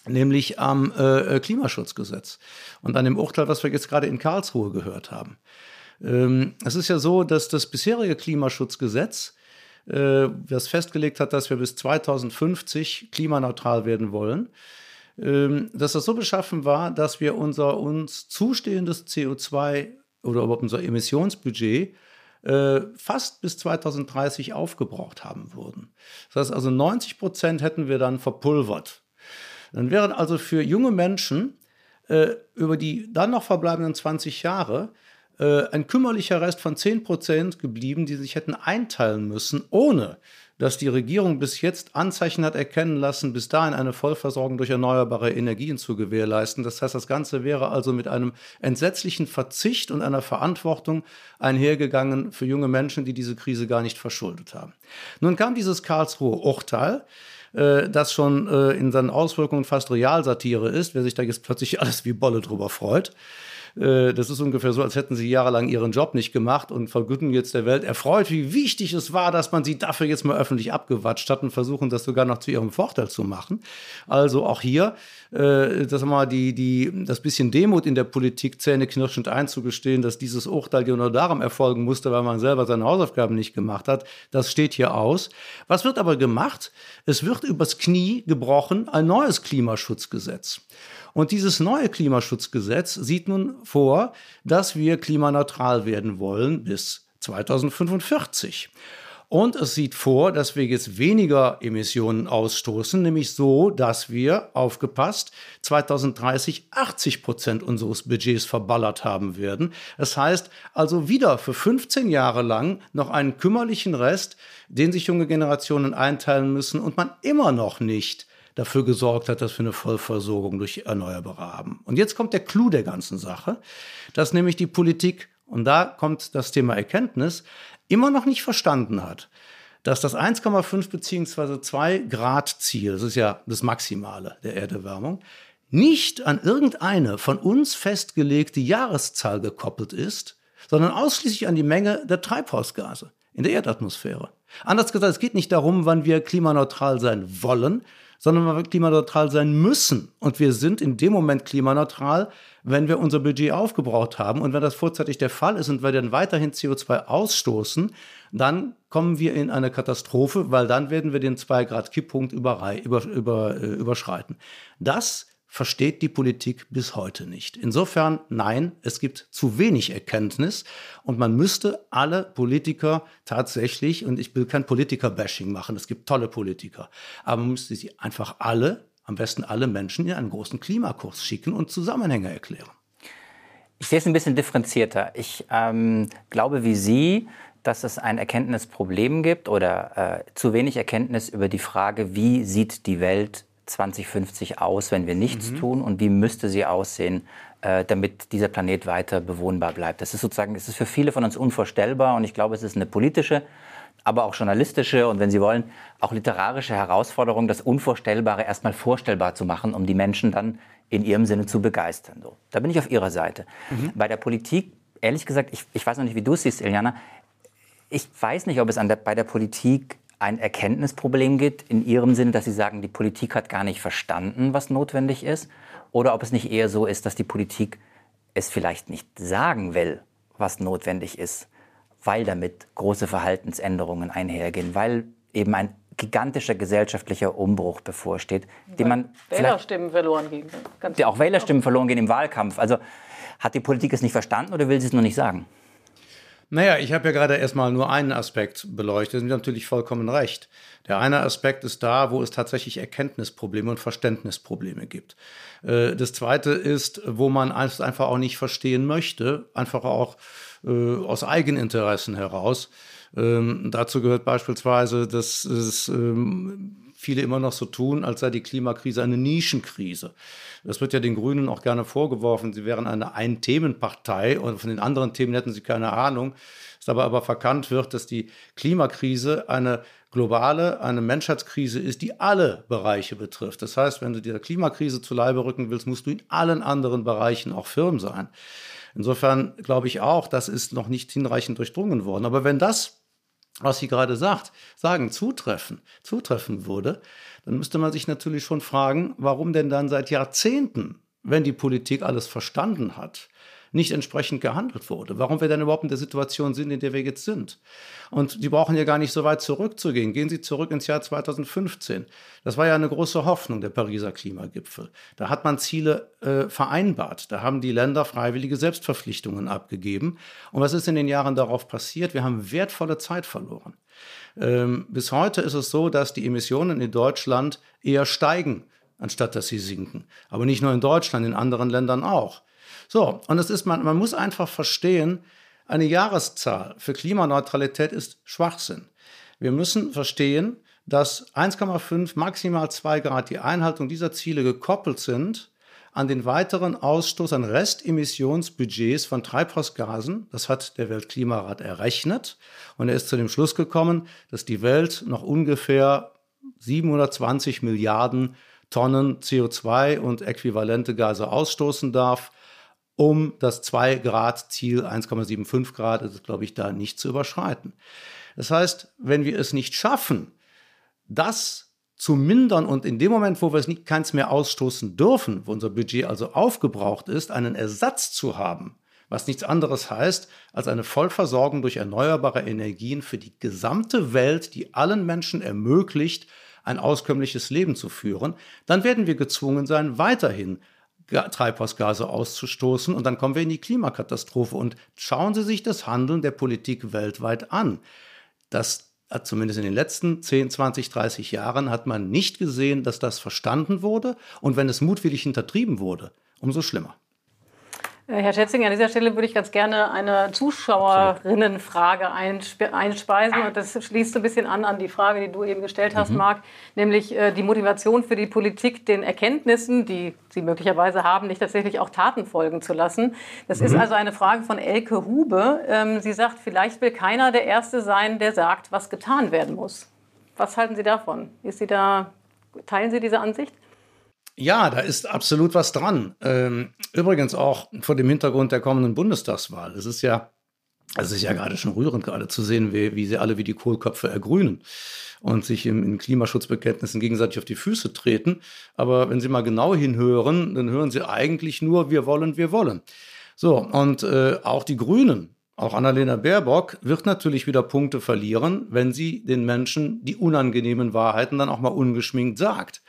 nämlich am Klimaschutzgesetz und an dem Urteil, was wir jetzt gerade in Karlsruhe gehört haben. Ähm, es ist ja so, dass das bisherige Klimaschutzgesetz, äh, das festgelegt hat, dass wir bis 2050 klimaneutral werden wollen, ähm, dass das so beschaffen war, dass wir unser uns zustehendes CO2 oder überhaupt unser Emissionsbudget äh, fast bis 2030 aufgebraucht haben würden. Das heißt also 90 Prozent hätten wir dann verpulvert. Dann wären also für junge Menschen äh, über die dann noch verbleibenden 20 Jahre äh, ein kümmerlicher Rest von 10 Prozent geblieben, die sich hätten einteilen müssen, ohne dass die Regierung bis jetzt Anzeichen hat erkennen lassen, bis dahin eine Vollversorgung durch erneuerbare Energien zu gewährleisten. Das heißt, das Ganze wäre also mit einem entsetzlichen Verzicht und einer Verantwortung einhergegangen für junge Menschen, die diese Krise gar nicht verschuldet haben. Nun kam dieses Karlsruhe Urteil, äh, das schon äh, in seinen Auswirkungen fast Realsatire ist, wer sich da jetzt plötzlich alles wie Bolle drüber freut. Äh, das ist ungefähr so, als hätten sie jahrelang ihren Job nicht gemacht und vergüten jetzt der Welt erfreut, wie wichtig es war, dass man sie dafür jetzt mal öffentlich abgewatscht hat und versuchen, das sogar noch zu ihrem Vorteil zu machen. Also auch hier, äh, das mal die, die, das bisschen Demut in der Politik zähneknirschend einzugestehen, dass dieses Urteil ja nur darum erfolgen musste, weil man selber seine Hausaufgaben nicht gemacht hat, das steht hier aus. Was wird aber gemacht? Es wird übers Knie gebrochen ein neues Klimaschutzgesetz. Und dieses neue Klimaschutzgesetz sieht nun vor, dass wir klimaneutral werden wollen bis 2045. Und es sieht vor, dass wir jetzt weniger Emissionen ausstoßen, nämlich so, dass wir, aufgepasst, 2030 80 Prozent unseres Budgets verballert haben werden. Das heißt also wieder für 15 Jahre lang noch einen kümmerlichen Rest, den sich junge Generationen einteilen müssen und man immer noch nicht dafür gesorgt hat, dass wir eine Vollversorgung durch Erneuerbare haben. Und jetzt kommt der Clou der ganzen Sache, dass nämlich die Politik, und da kommt das Thema Erkenntnis, immer noch nicht verstanden hat, dass das 1,5 bzw. 2 Grad Ziel, das ist ja das Maximale der Erderwärmung, nicht an irgendeine von uns festgelegte Jahreszahl gekoppelt ist, sondern ausschließlich an die Menge der Treibhausgase in der Erdatmosphäre. Anders gesagt, es geht nicht darum, wann wir klimaneutral sein wollen, sondern weil wir klimaneutral sein müssen. Und wir sind in dem Moment klimaneutral, wenn wir unser Budget aufgebraucht haben. Und wenn das vorzeitig der Fall ist und wir dann weiterhin CO2 ausstoßen, dann kommen wir in eine Katastrophe, weil dann werden wir den 2-Grad-Kipppunkt über, über, über, äh, überschreiten. Das versteht die Politik bis heute nicht. Insofern, nein, es gibt zu wenig Erkenntnis und man müsste alle Politiker tatsächlich, und ich will kein Politiker-Bashing machen, es gibt tolle Politiker, aber man müsste sie einfach alle, am besten alle Menschen in einen großen Klimakurs schicken und Zusammenhänge erklären. Ich sehe es ein bisschen differenzierter. Ich ähm, glaube wie Sie, dass es ein Erkenntnisproblem gibt oder äh, zu wenig Erkenntnis über die Frage, wie sieht die Welt 2050 aus, wenn wir nichts mhm. tun und wie müsste sie aussehen, äh, damit dieser Planet weiter bewohnbar bleibt. Das ist sozusagen, es ist für viele von uns unvorstellbar und ich glaube, es ist eine politische aber auch journalistische und wenn Sie wollen, auch literarische Herausforderung, das Unvorstellbare erstmal vorstellbar zu machen, um die Menschen dann in ihrem Sinne zu begeistern. So, da bin ich auf Ihrer Seite. Mhm. Bei der Politik, ehrlich gesagt, ich, ich weiß noch nicht, wie du es siehst, Iliana, ich weiß nicht, ob es der, bei der Politik ein Erkenntnisproblem gibt, in Ihrem Sinne, dass Sie sagen, die Politik hat gar nicht verstanden, was notwendig ist, oder ob es nicht eher so ist, dass die Politik es vielleicht nicht sagen will, was notwendig ist, weil damit große Verhaltensänderungen einhergehen, weil eben ein gigantischer gesellschaftlicher Umbruch bevorsteht, den man Wählerstimmen verloren gehen. Ganz auch Wählerstimmen verloren gehen im Wahlkampf. Also hat die Politik es nicht verstanden oder will sie es nur nicht sagen? Naja, ich habe ja gerade erstmal nur einen Aspekt beleuchtet. Sie haben natürlich vollkommen recht. Der eine Aspekt ist da, wo es tatsächlich Erkenntnisprobleme und Verständnisprobleme gibt. Äh, das zweite ist, wo man einfach auch nicht verstehen möchte, einfach auch äh, aus Eigeninteressen heraus. Ähm, dazu gehört beispielsweise, dass es ähm, viele immer noch so tun, als sei die Klimakrise eine Nischenkrise. Das wird ja den Grünen auch gerne vorgeworfen, sie wären eine Ein-Themen-Partei und von den anderen Themen hätten sie keine Ahnung. Dass aber aber verkannt wird, dass die Klimakrise eine globale, eine Menschheitskrise ist, die alle Bereiche betrifft. Das heißt, wenn du dieser Klimakrise zu Leibe rücken willst, musst du in allen anderen Bereichen auch firm sein. Insofern glaube ich auch, das ist noch nicht hinreichend durchdrungen worden. Aber wenn das was Sie gerade sagt, sagen, zutreffen, zutreffen würde, dann müsste man sich natürlich schon fragen, warum denn dann seit Jahrzehnten, wenn die Politik alles verstanden hat, nicht entsprechend gehandelt wurde. Warum wir dann überhaupt in der Situation sind, in der wir jetzt sind. Und Sie brauchen ja gar nicht so weit zurückzugehen. Gehen Sie zurück ins Jahr 2015. Das war ja eine große Hoffnung, der Pariser Klimagipfel. Da hat man Ziele äh, vereinbart. Da haben die Länder freiwillige Selbstverpflichtungen abgegeben. Und was ist in den Jahren darauf passiert? Wir haben wertvolle Zeit verloren. Ähm, bis heute ist es so, dass die Emissionen in Deutschland eher steigen, anstatt dass sie sinken. Aber nicht nur in Deutschland, in anderen Ländern auch. So, und es ist, man, man muss einfach verstehen, eine Jahreszahl für Klimaneutralität ist Schwachsinn. Wir müssen verstehen, dass 1,5, maximal 2 Grad die Einhaltung dieser Ziele gekoppelt sind an den weiteren Ausstoß an Restemissionsbudgets von Treibhausgasen. Das hat der Weltklimarat errechnet. Und er ist zu dem Schluss gekommen, dass die Welt noch ungefähr 720 Milliarden Tonnen CO2 und äquivalente Gase ausstoßen darf um das 2-Grad-Ziel, 1,75 Grad ist es, glaube ich, da nicht zu überschreiten. Das heißt, wenn wir es nicht schaffen, das zu mindern und in dem Moment, wo wir es nicht keins mehr ausstoßen dürfen, wo unser Budget also aufgebraucht ist, einen Ersatz zu haben, was nichts anderes heißt als eine Vollversorgung durch erneuerbare Energien für die gesamte Welt, die allen Menschen ermöglicht, ein auskömmliches Leben zu führen, dann werden wir gezwungen sein, weiterhin Treibhausgase auszustoßen. Und dann kommen wir in die Klimakatastrophe. Und schauen Sie sich das Handeln der Politik weltweit an. Das hat zumindest in den letzten 10, 20, 30 Jahren hat man nicht gesehen, dass das verstanden wurde. Und wenn es mutwillig hintertrieben wurde, umso schlimmer. Äh, Herr Schätzing, an dieser Stelle würde ich ganz gerne eine Zuschauerinnenfrage einspeisen. Und das schließt so ein bisschen an an die Frage, die du eben gestellt hast, mhm. Marc, nämlich äh, die Motivation für die Politik, den Erkenntnissen, die sie möglicherweise haben, nicht tatsächlich auch Taten folgen zu lassen. Das mhm. ist also eine Frage von Elke Hube. Ähm, sie sagt, vielleicht will keiner der Erste sein, der sagt, was getan werden muss. Was halten Sie davon? Ist sie da, teilen Sie diese Ansicht? Ja, da ist absolut was dran. Ähm, übrigens auch vor dem Hintergrund der kommenden Bundestagswahl. Es ist ja, es ist ja gerade schon rührend, gerade zu sehen, wie, wie sie alle wie die Kohlköpfe ergrünen und sich im, in Klimaschutzbekenntnissen gegenseitig auf die Füße treten. Aber wenn Sie mal genau hinhören, dann hören Sie eigentlich nur, wir wollen, wir wollen. So, und äh, auch die Grünen, auch Annalena Baerbock wird natürlich wieder Punkte verlieren, wenn sie den Menschen die unangenehmen Wahrheiten dann auch mal ungeschminkt sagt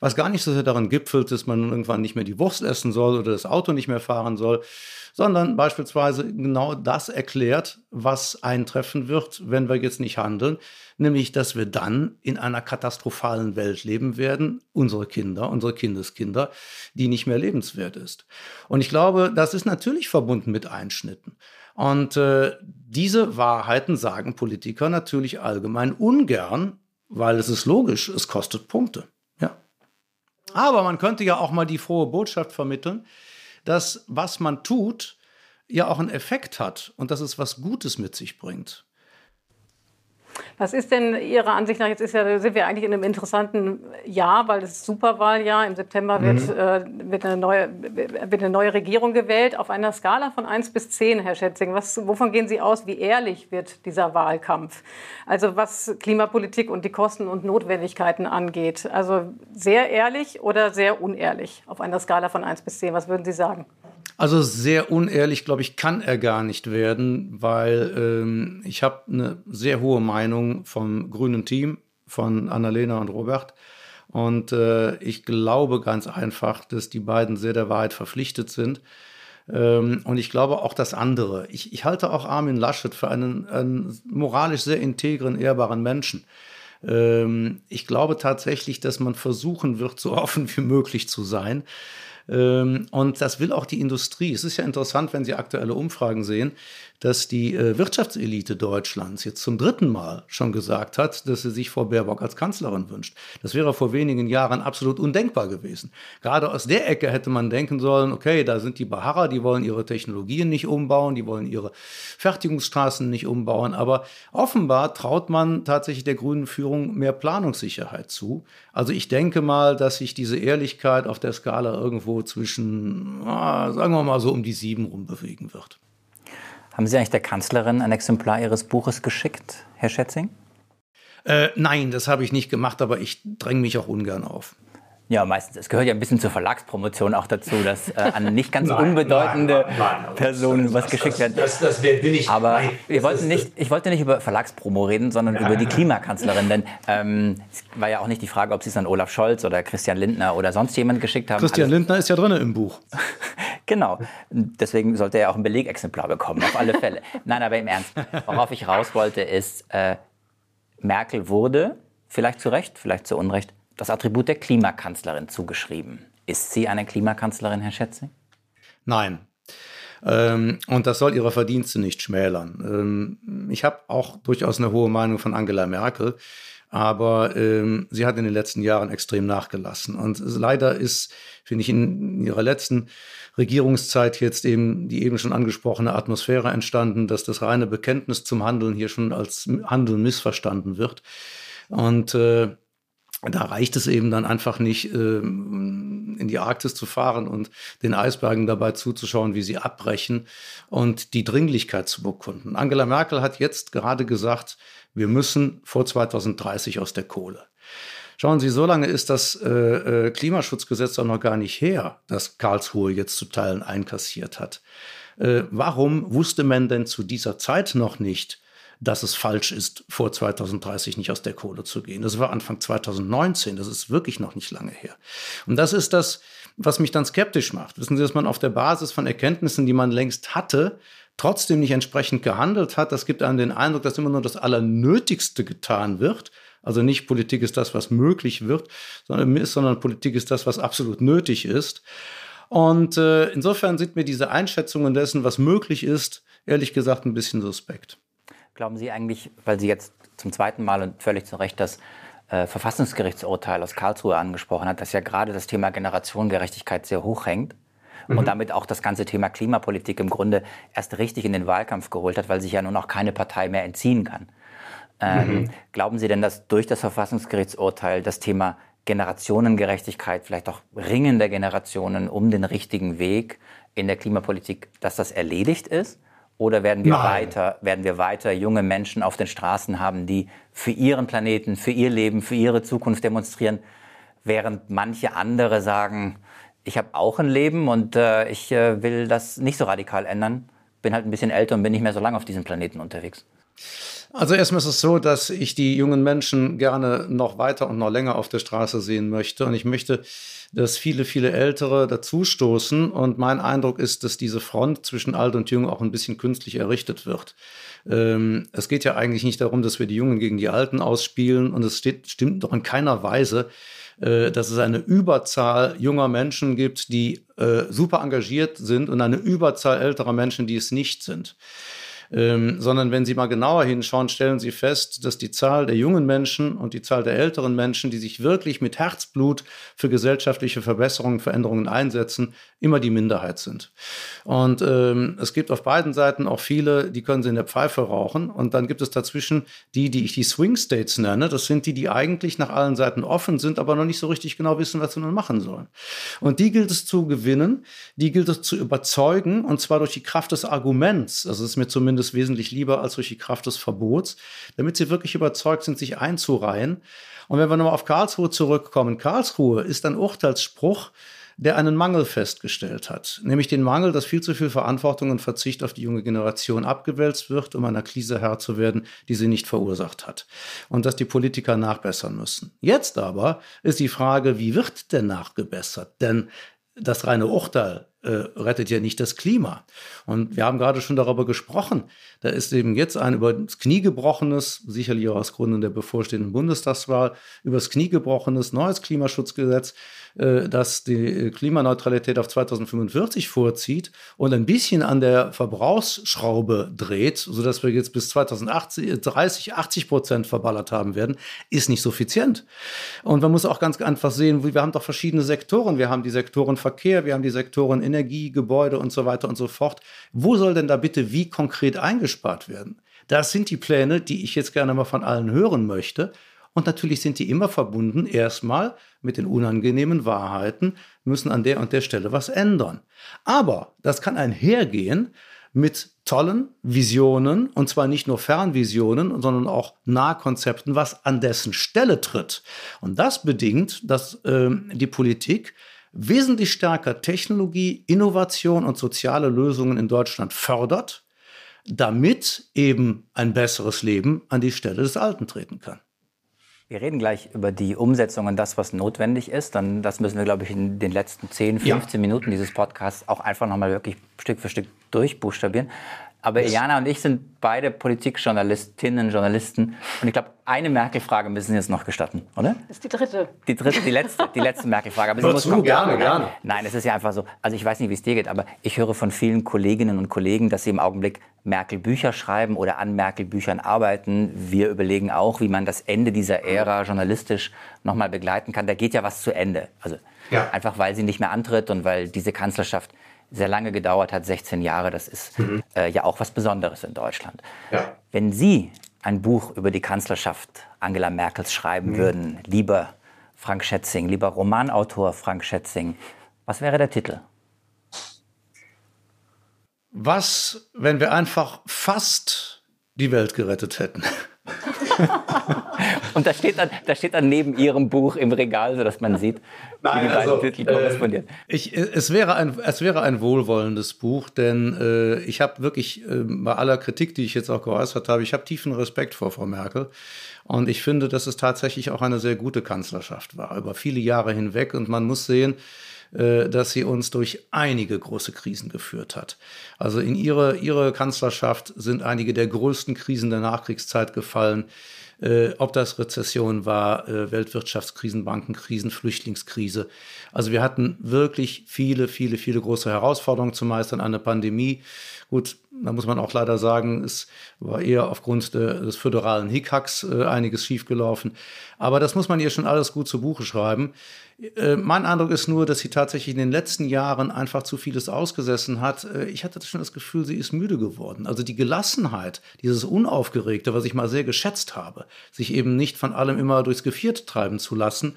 was gar nicht so sehr daran gipfelt, dass man irgendwann nicht mehr die Wurst essen soll oder das Auto nicht mehr fahren soll, sondern beispielsweise genau das erklärt, was eintreffen wird, wenn wir jetzt nicht handeln, nämlich dass wir dann in einer katastrophalen Welt leben werden, unsere Kinder, unsere Kindeskinder, die nicht mehr lebenswert ist. Und ich glaube, das ist natürlich verbunden mit Einschnitten. Und äh, diese Wahrheiten sagen Politiker natürlich allgemein ungern, weil es ist logisch, es kostet Punkte. Aber man könnte ja auch mal die frohe Botschaft vermitteln, dass was man tut, ja auch einen Effekt hat und dass es was Gutes mit sich bringt. Was ist denn Ihrer Ansicht nach, jetzt ist ja, sind wir eigentlich in einem interessanten Jahr, weil es ist Superwahljahr, im September wird, mhm. äh, wird, eine neue, wird eine neue Regierung gewählt, auf einer Skala von 1 bis 10, Herr Schätzing. Was, wovon gehen Sie aus, wie ehrlich wird dieser Wahlkampf? Also was Klimapolitik und die Kosten und Notwendigkeiten angeht. Also sehr ehrlich oder sehr unehrlich auf einer Skala von 1 bis 10, was würden Sie sagen? Also sehr unehrlich, glaube ich, kann er gar nicht werden, weil ähm, ich habe eine sehr hohe Meinung vom grünen Team, von Annalena und Robert. Und äh, ich glaube ganz einfach, dass die beiden sehr der Wahrheit verpflichtet sind. Ähm, und ich glaube auch das andere. Ich, ich halte auch Armin Laschet für einen, einen moralisch sehr integren, ehrbaren Menschen. Ähm, ich glaube tatsächlich, dass man versuchen wird, so offen wie möglich zu sein. Ähm, und das will auch die Industrie. Es ist ja interessant, wenn Sie aktuelle Umfragen sehen, dass die äh, Wirtschaftselite Deutschlands jetzt zum dritten Mal schon gesagt hat, dass sie sich Frau Baerbock als Kanzlerin wünscht. Das wäre vor wenigen Jahren absolut undenkbar gewesen. Gerade aus der Ecke hätte man denken sollen, okay, da sind die Baharrer, die wollen ihre Technologien nicht umbauen, die wollen ihre Fertigungsstraßen nicht umbauen. Aber offenbar traut man tatsächlich der grünen Führung mehr Planungssicherheit zu. Also ich denke mal, dass sich diese Ehrlichkeit auf der Skala irgendwo zwischen, ah, sagen wir mal so, um die sieben rumbewegen wird. Haben Sie eigentlich der Kanzlerin ein Exemplar Ihres Buches geschickt, Herr Schätzing? Äh, nein, das habe ich nicht gemacht, aber ich dränge mich auch ungern auf. Ja, meistens. Es gehört ja ein bisschen zur Verlagspromotion auch dazu, dass äh, an nicht ganz nein, unbedeutende nein, nein, Personen das, was das, geschickt werden. Das, das, will ich. Aber wir wollten nicht, ich wollte nicht über Verlagspromo reden, sondern ja, über die Klimakanzlerin. Denn ähm, es war ja auch nicht die Frage, ob Sie es an Olaf Scholz oder Christian Lindner oder sonst jemand geschickt haben. Christian Alles. Lindner ist ja drin im Buch. genau. Deswegen sollte er auch ein Belegexemplar bekommen, auf alle Fälle. Nein, aber im Ernst. Worauf ich raus wollte, ist, äh, Merkel wurde, vielleicht zu Recht, vielleicht zu Unrecht, das Attribut der Klimakanzlerin zugeschrieben. Ist sie eine Klimakanzlerin, Herr Schätzing? Nein. Ähm, und das soll ihre Verdienste nicht schmälern. Ähm, ich habe auch durchaus eine hohe Meinung von Angela Merkel, aber ähm, sie hat in den letzten Jahren extrem nachgelassen. Und leider ist, finde ich, in ihrer letzten Regierungszeit jetzt eben die eben schon angesprochene Atmosphäre entstanden, dass das reine Bekenntnis zum Handeln hier schon als Handeln missverstanden wird. Und äh, da reicht es eben dann einfach nicht, ähm, in die Arktis zu fahren und den Eisbergen dabei zuzuschauen, wie sie abbrechen und die Dringlichkeit zu bekunden. Angela Merkel hat jetzt gerade gesagt, wir müssen vor 2030 aus der Kohle. Schauen Sie, so lange ist das äh, äh, Klimaschutzgesetz auch noch gar nicht her, das Karlsruhe jetzt zu Teilen einkassiert hat. Äh, warum wusste man denn zu dieser Zeit noch nicht, dass es falsch ist, vor 2030 nicht aus der Kohle zu gehen. Das war Anfang 2019, das ist wirklich noch nicht lange her. Und das ist das, was mich dann skeptisch macht. Wissen Sie, dass man auf der Basis von Erkenntnissen, die man längst hatte, trotzdem nicht entsprechend gehandelt hat, das gibt einem den Eindruck, dass immer nur das Allernötigste getan wird. Also nicht Politik ist das, was möglich wird, sondern, sondern Politik ist das, was absolut nötig ist. Und äh, insofern sind mir diese Einschätzungen dessen, was möglich ist, ehrlich gesagt ein bisschen suspekt. Glauben Sie eigentlich, weil Sie jetzt zum zweiten Mal und völlig zu Recht das äh, Verfassungsgerichtsurteil aus Karlsruhe angesprochen hat, dass ja gerade das Thema Generationengerechtigkeit sehr hoch hängt mhm. und damit auch das ganze Thema Klimapolitik im Grunde erst richtig in den Wahlkampf geholt hat, weil sich ja nun auch keine Partei mehr entziehen kann. Ähm, mhm. Glauben Sie denn, dass durch das Verfassungsgerichtsurteil das Thema Generationengerechtigkeit, vielleicht auch Ringen der Generationen um den richtigen Weg in der Klimapolitik, dass das erledigt ist? Oder werden wir, weiter, werden wir weiter junge Menschen auf den Straßen haben, die für ihren Planeten, für ihr Leben, für ihre Zukunft demonstrieren, während manche andere sagen, ich habe auch ein Leben und äh, ich äh, will das nicht so radikal ändern, bin halt ein bisschen älter und bin nicht mehr so lange auf diesem Planeten unterwegs. Also erstmal ist es so, dass ich die jungen Menschen gerne noch weiter und noch länger auf der Straße sehen möchte. Und ich möchte, dass viele, viele Ältere dazustoßen. Und mein Eindruck ist, dass diese Front zwischen alt und jung auch ein bisschen künstlich errichtet wird. Ähm, es geht ja eigentlich nicht darum, dass wir die Jungen gegen die Alten ausspielen. Und es steht, stimmt doch in keiner Weise, äh, dass es eine Überzahl junger Menschen gibt, die äh, super engagiert sind und eine Überzahl älterer Menschen, die es nicht sind. Ähm, sondern wenn Sie mal genauer hinschauen, stellen Sie fest, dass die Zahl der jungen Menschen und die Zahl der älteren Menschen, die sich wirklich mit Herzblut für gesellschaftliche Verbesserungen, Veränderungen einsetzen, immer die Minderheit sind. Und ähm, es gibt auf beiden Seiten auch viele, die können sie in der Pfeife rauchen. Und dann gibt es dazwischen die, die ich die Swing States nenne. Das sind die, die eigentlich nach allen Seiten offen sind, aber noch nicht so richtig genau wissen, was sie nun machen sollen. Und die gilt es zu gewinnen, die gilt es zu überzeugen, und zwar durch die Kraft des Arguments. Das ist mir zumindest wesentlich lieber als durch die Kraft des Verbots, damit sie wirklich überzeugt sind, sich einzureihen. Und wenn wir nochmal auf Karlsruhe zurückkommen, Karlsruhe ist ein Urteilsspruch, der einen Mangel festgestellt hat, nämlich den Mangel, dass viel zu viel Verantwortung und Verzicht auf die junge Generation abgewälzt wird, um einer Krise Herr zu werden, die sie nicht verursacht hat. Und dass die Politiker nachbessern müssen. Jetzt aber ist die Frage, wie wird denn nachgebessert? Denn das reine Urteil rettet ja nicht das Klima. Und wir haben gerade schon darüber gesprochen. Da ist eben jetzt ein über das Knie gebrochenes, sicherlich auch aus Gründen der bevorstehenden Bundestagswahl, über das Knie gebrochenes neues Klimaschutzgesetz äh, das die Klimaneutralität auf 2045 vorzieht und ein bisschen an der Verbrauchsschraube dreht, sodass wir jetzt bis 2030 80 Prozent verballert haben werden, ist nicht suffizient. Und man muss auch ganz einfach sehen, wir haben doch verschiedene Sektoren. Wir haben die Sektoren Verkehr, wir haben die Sektoren Energie, Gebäude und so weiter und so fort. Wo soll denn da bitte wie konkret eingespart werden? Das sind die Pläne, die ich jetzt gerne mal von allen hören möchte. Und natürlich sind die immer verbunden erstmal mit den unangenehmen Wahrheiten, müssen an der und der Stelle was ändern. Aber das kann einhergehen mit tollen Visionen, und zwar nicht nur Fernvisionen, sondern auch Nahkonzepten, was an dessen Stelle tritt. Und das bedingt, dass äh, die Politik wesentlich stärker Technologie, Innovation und soziale Lösungen in Deutschland fördert, damit eben ein besseres Leben an die Stelle des Alten treten kann. Wir reden gleich über die Umsetzung und das, was notwendig ist. Dann, das müssen wir, glaube ich, in den letzten 10, 15 ja. Minuten dieses Podcasts auch einfach nochmal wirklich Stück für Stück durchbuchstabieren. Aber Jana und ich sind beide Politikjournalistinnen, Journalisten. Und ich glaube, eine Merkel-Frage müssen Sie jetzt noch gestatten, oder? Das ist die dritte. Die dritte, die letzte, die letzte Merkel-Frage. Aber muss kommen. gerne, gerne. Nein, es ist ja einfach so. Also ich weiß nicht, wie es dir geht, aber ich höre von vielen Kolleginnen und Kollegen, dass sie im Augenblick Merkel-Bücher schreiben oder an Merkel-Büchern arbeiten. Wir überlegen auch, wie man das Ende dieser Ära journalistisch nochmal begleiten kann. Da geht ja was zu Ende. Also ja. einfach, weil sie nicht mehr antritt und weil diese Kanzlerschaft sehr lange gedauert hat, 16 Jahre. Das ist mhm. äh, ja auch was Besonderes in Deutschland. Ja. Wenn Sie ein Buch über die Kanzlerschaft Angela Merkels schreiben mhm. würden, lieber Frank Schätzing, lieber Romanautor Frank Schätzing, was wäre der Titel? Was, wenn wir einfach fast die Welt gerettet hätten? Und da steht, dann, da steht dann neben Ihrem Buch im Regal, sodass man sieht, Nein, wie die beiden also, Titel korrespondieren. Äh, ich, es, wäre ein, es wäre ein wohlwollendes Buch, denn äh, ich habe wirklich äh, bei aller Kritik, die ich jetzt auch geäußert habe, ich habe tiefen Respekt vor Frau Merkel. Und ich finde, dass es tatsächlich auch eine sehr gute Kanzlerschaft war, über viele Jahre hinweg. Und man muss sehen, äh, dass sie uns durch einige große Krisen geführt hat. Also in ihre, ihre Kanzlerschaft sind einige der größten Krisen der Nachkriegszeit gefallen. Äh, ob das Rezession war, äh, Weltwirtschaftskrisen, Bankenkrisen, Flüchtlingskrise. Also wir hatten wirklich viele, viele, viele große Herausforderungen zu meistern. Eine Pandemie, gut, da muss man auch leider sagen, es war eher aufgrund de, des föderalen Hickhacks äh, einiges schiefgelaufen. Aber das muss man ihr schon alles gut zu Buche schreiben. Äh, mein Eindruck ist nur, dass sie tatsächlich in den letzten Jahren einfach zu vieles ausgesessen hat. Äh, ich hatte schon das Gefühl, sie ist müde geworden. Also die Gelassenheit, dieses Unaufgeregte, was ich mal sehr geschätzt habe, sich eben nicht von allem immer durchs Geviert treiben zu lassen,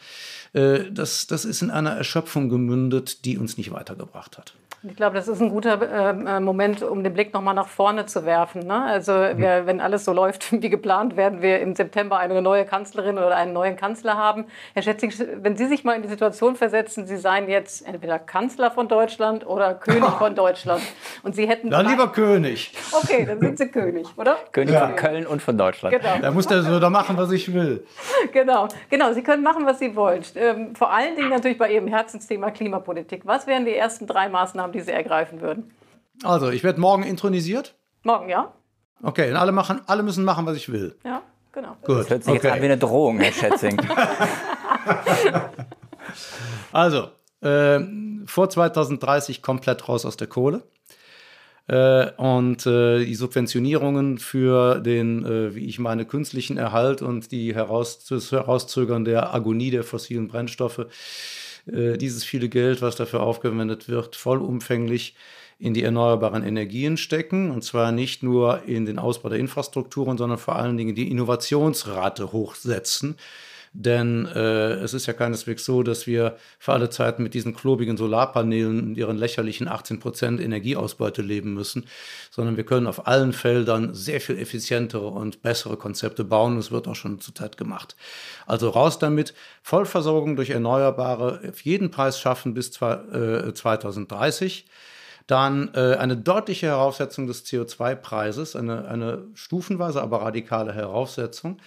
äh, das, das ist in einer Erschöpfung gemündet, die uns nicht weitergebracht hat. Ich glaube, das ist ein guter äh, Moment, um den Blick nochmal nach vorne zu werfen. Ne? Also wir, wenn alles so läuft wie geplant, werden wir im September eine neue Kanzlerin oder einen neuen Kanzler haben. Herr Schätzing, wenn Sie sich mal in die Situation versetzen, Sie seien jetzt entweder Kanzler von Deutschland oder König von Deutschland und Sie hätten... Dann lieber König. Okay, dann sind Sie König, oder? König ja. von Köln und von Deutschland. Genau. Da muss der so da machen, was ich will. Genau, genau. Sie können machen, was Sie wollen. Ähm, vor allen Dingen natürlich bei Ihrem Herzensthema Klimapolitik. Was wären die ersten drei Maßnahmen, Maßnahmen, die Sie ergreifen würden? Also, ich werde morgen intronisiert. Morgen, ja. Okay, und alle, machen, alle müssen machen, was ich will. Ja, genau. Gut. Das hört sich okay. jetzt an wie eine Drohung, Herr Schätzing. also, äh, vor 2030 komplett raus aus der Kohle. Äh, und äh, die Subventionierungen für den, äh, wie ich meine, künstlichen Erhalt und die Heraus das Herauszögern der Agonie der fossilen Brennstoffe, äh, dieses viele Geld, was dafür aufgewendet wird, vollumfänglich in die erneuerbaren Energien stecken. Und zwar nicht nur in den Ausbau der Infrastrukturen, sondern vor allen Dingen die Innovationsrate hochsetzen. Denn äh, es ist ja keineswegs so, dass wir für alle Zeiten mit diesen klobigen Solarpanelen und ihren lächerlichen 18% Energieausbeute leben müssen, sondern wir können auf allen Feldern sehr viel effizientere und bessere Konzepte bauen. Es wird auch schon zurzeit gemacht. Also raus damit, Vollversorgung durch Erneuerbare auf jeden Preis schaffen bis zwei, äh, 2030 dann äh, eine deutliche Heraufsetzung des CO2-Preises, eine, eine stufenweise, aber radikale Heraufsetzung.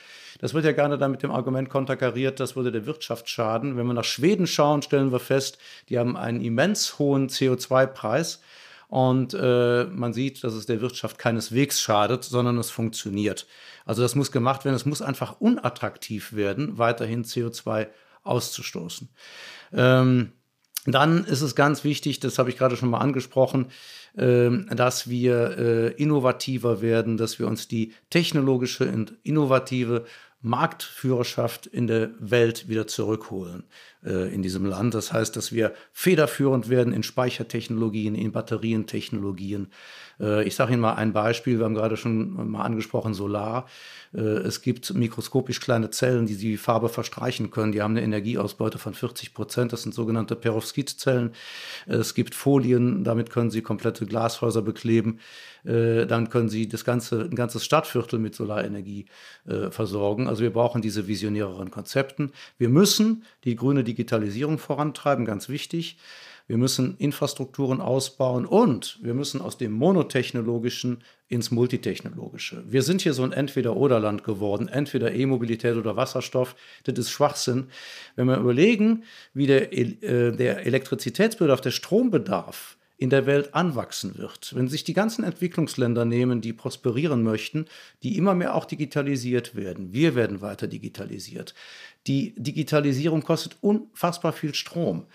Das wird ja gerne dann mit dem Argument konterkariert, das würde der Wirtschaft schaden. Wenn wir nach Schweden schauen, stellen wir fest, die haben einen immens hohen CO2-Preis. Und äh, man sieht, dass es der Wirtschaft keineswegs schadet, sondern es funktioniert. Also das muss gemacht werden. Es muss einfach unattraktiv werden, weiterhin CO2 auszustoßen. Ähm, dann ist es ganz wichtig, das habe ich gerade schon mal angesprochen, ähm, dass wir äh, innovativer werden, dass wir uns die technologische und innovative Marktführerschaft in der Welt wieder zurückholen in diesem Land. Das heißt, dass wir federführend werden in Speichertechnologien, in Batterientechnologien. Äh, ich sage Ihnen mal ein Beispiel, wir haben gerade schon mal angesprochen, Solar. Äh, es gibt mikroskopisch kleine Zellen, die die Farbe verstreichen können. Die haben eine Energieausbeute von 40 Prozent. Das sind sogenannte Perovskitzellen. Es gibt Folien, damit können Sie komplette Glashäuser bekleben. Äh, dann können sie das ganze, ein ganzes Stadtviertel mit Solarenergie äh, versorgen. Also wir brauchen diese visionäreren Konzepten. Wir müssen die grüne Digitalisierung vorantreiben, ganz wichtig. Wir müssen Infrastrukturen ausbauen und wir müssen aus dem monotechnologischen ins multitechnologische. Wir sind hier so ein Entweder-Oder-Land geworden, entweder E-Mobilität oder Wasserstoff. Das ist Schwachsinn. Wenn wir überlegen, wie der, äh, der Elektrizitätsbedarf, der Strombedarf in der Welt anwachsen wird. Wenn sich die ganzen Entwicklungsländer nehmen, die prosperieren möchten, die immer mehr auch digitalisiert werden, wir werden weiter digitalisiert. Die Digitalisierung kostet unfassbar viel Strom.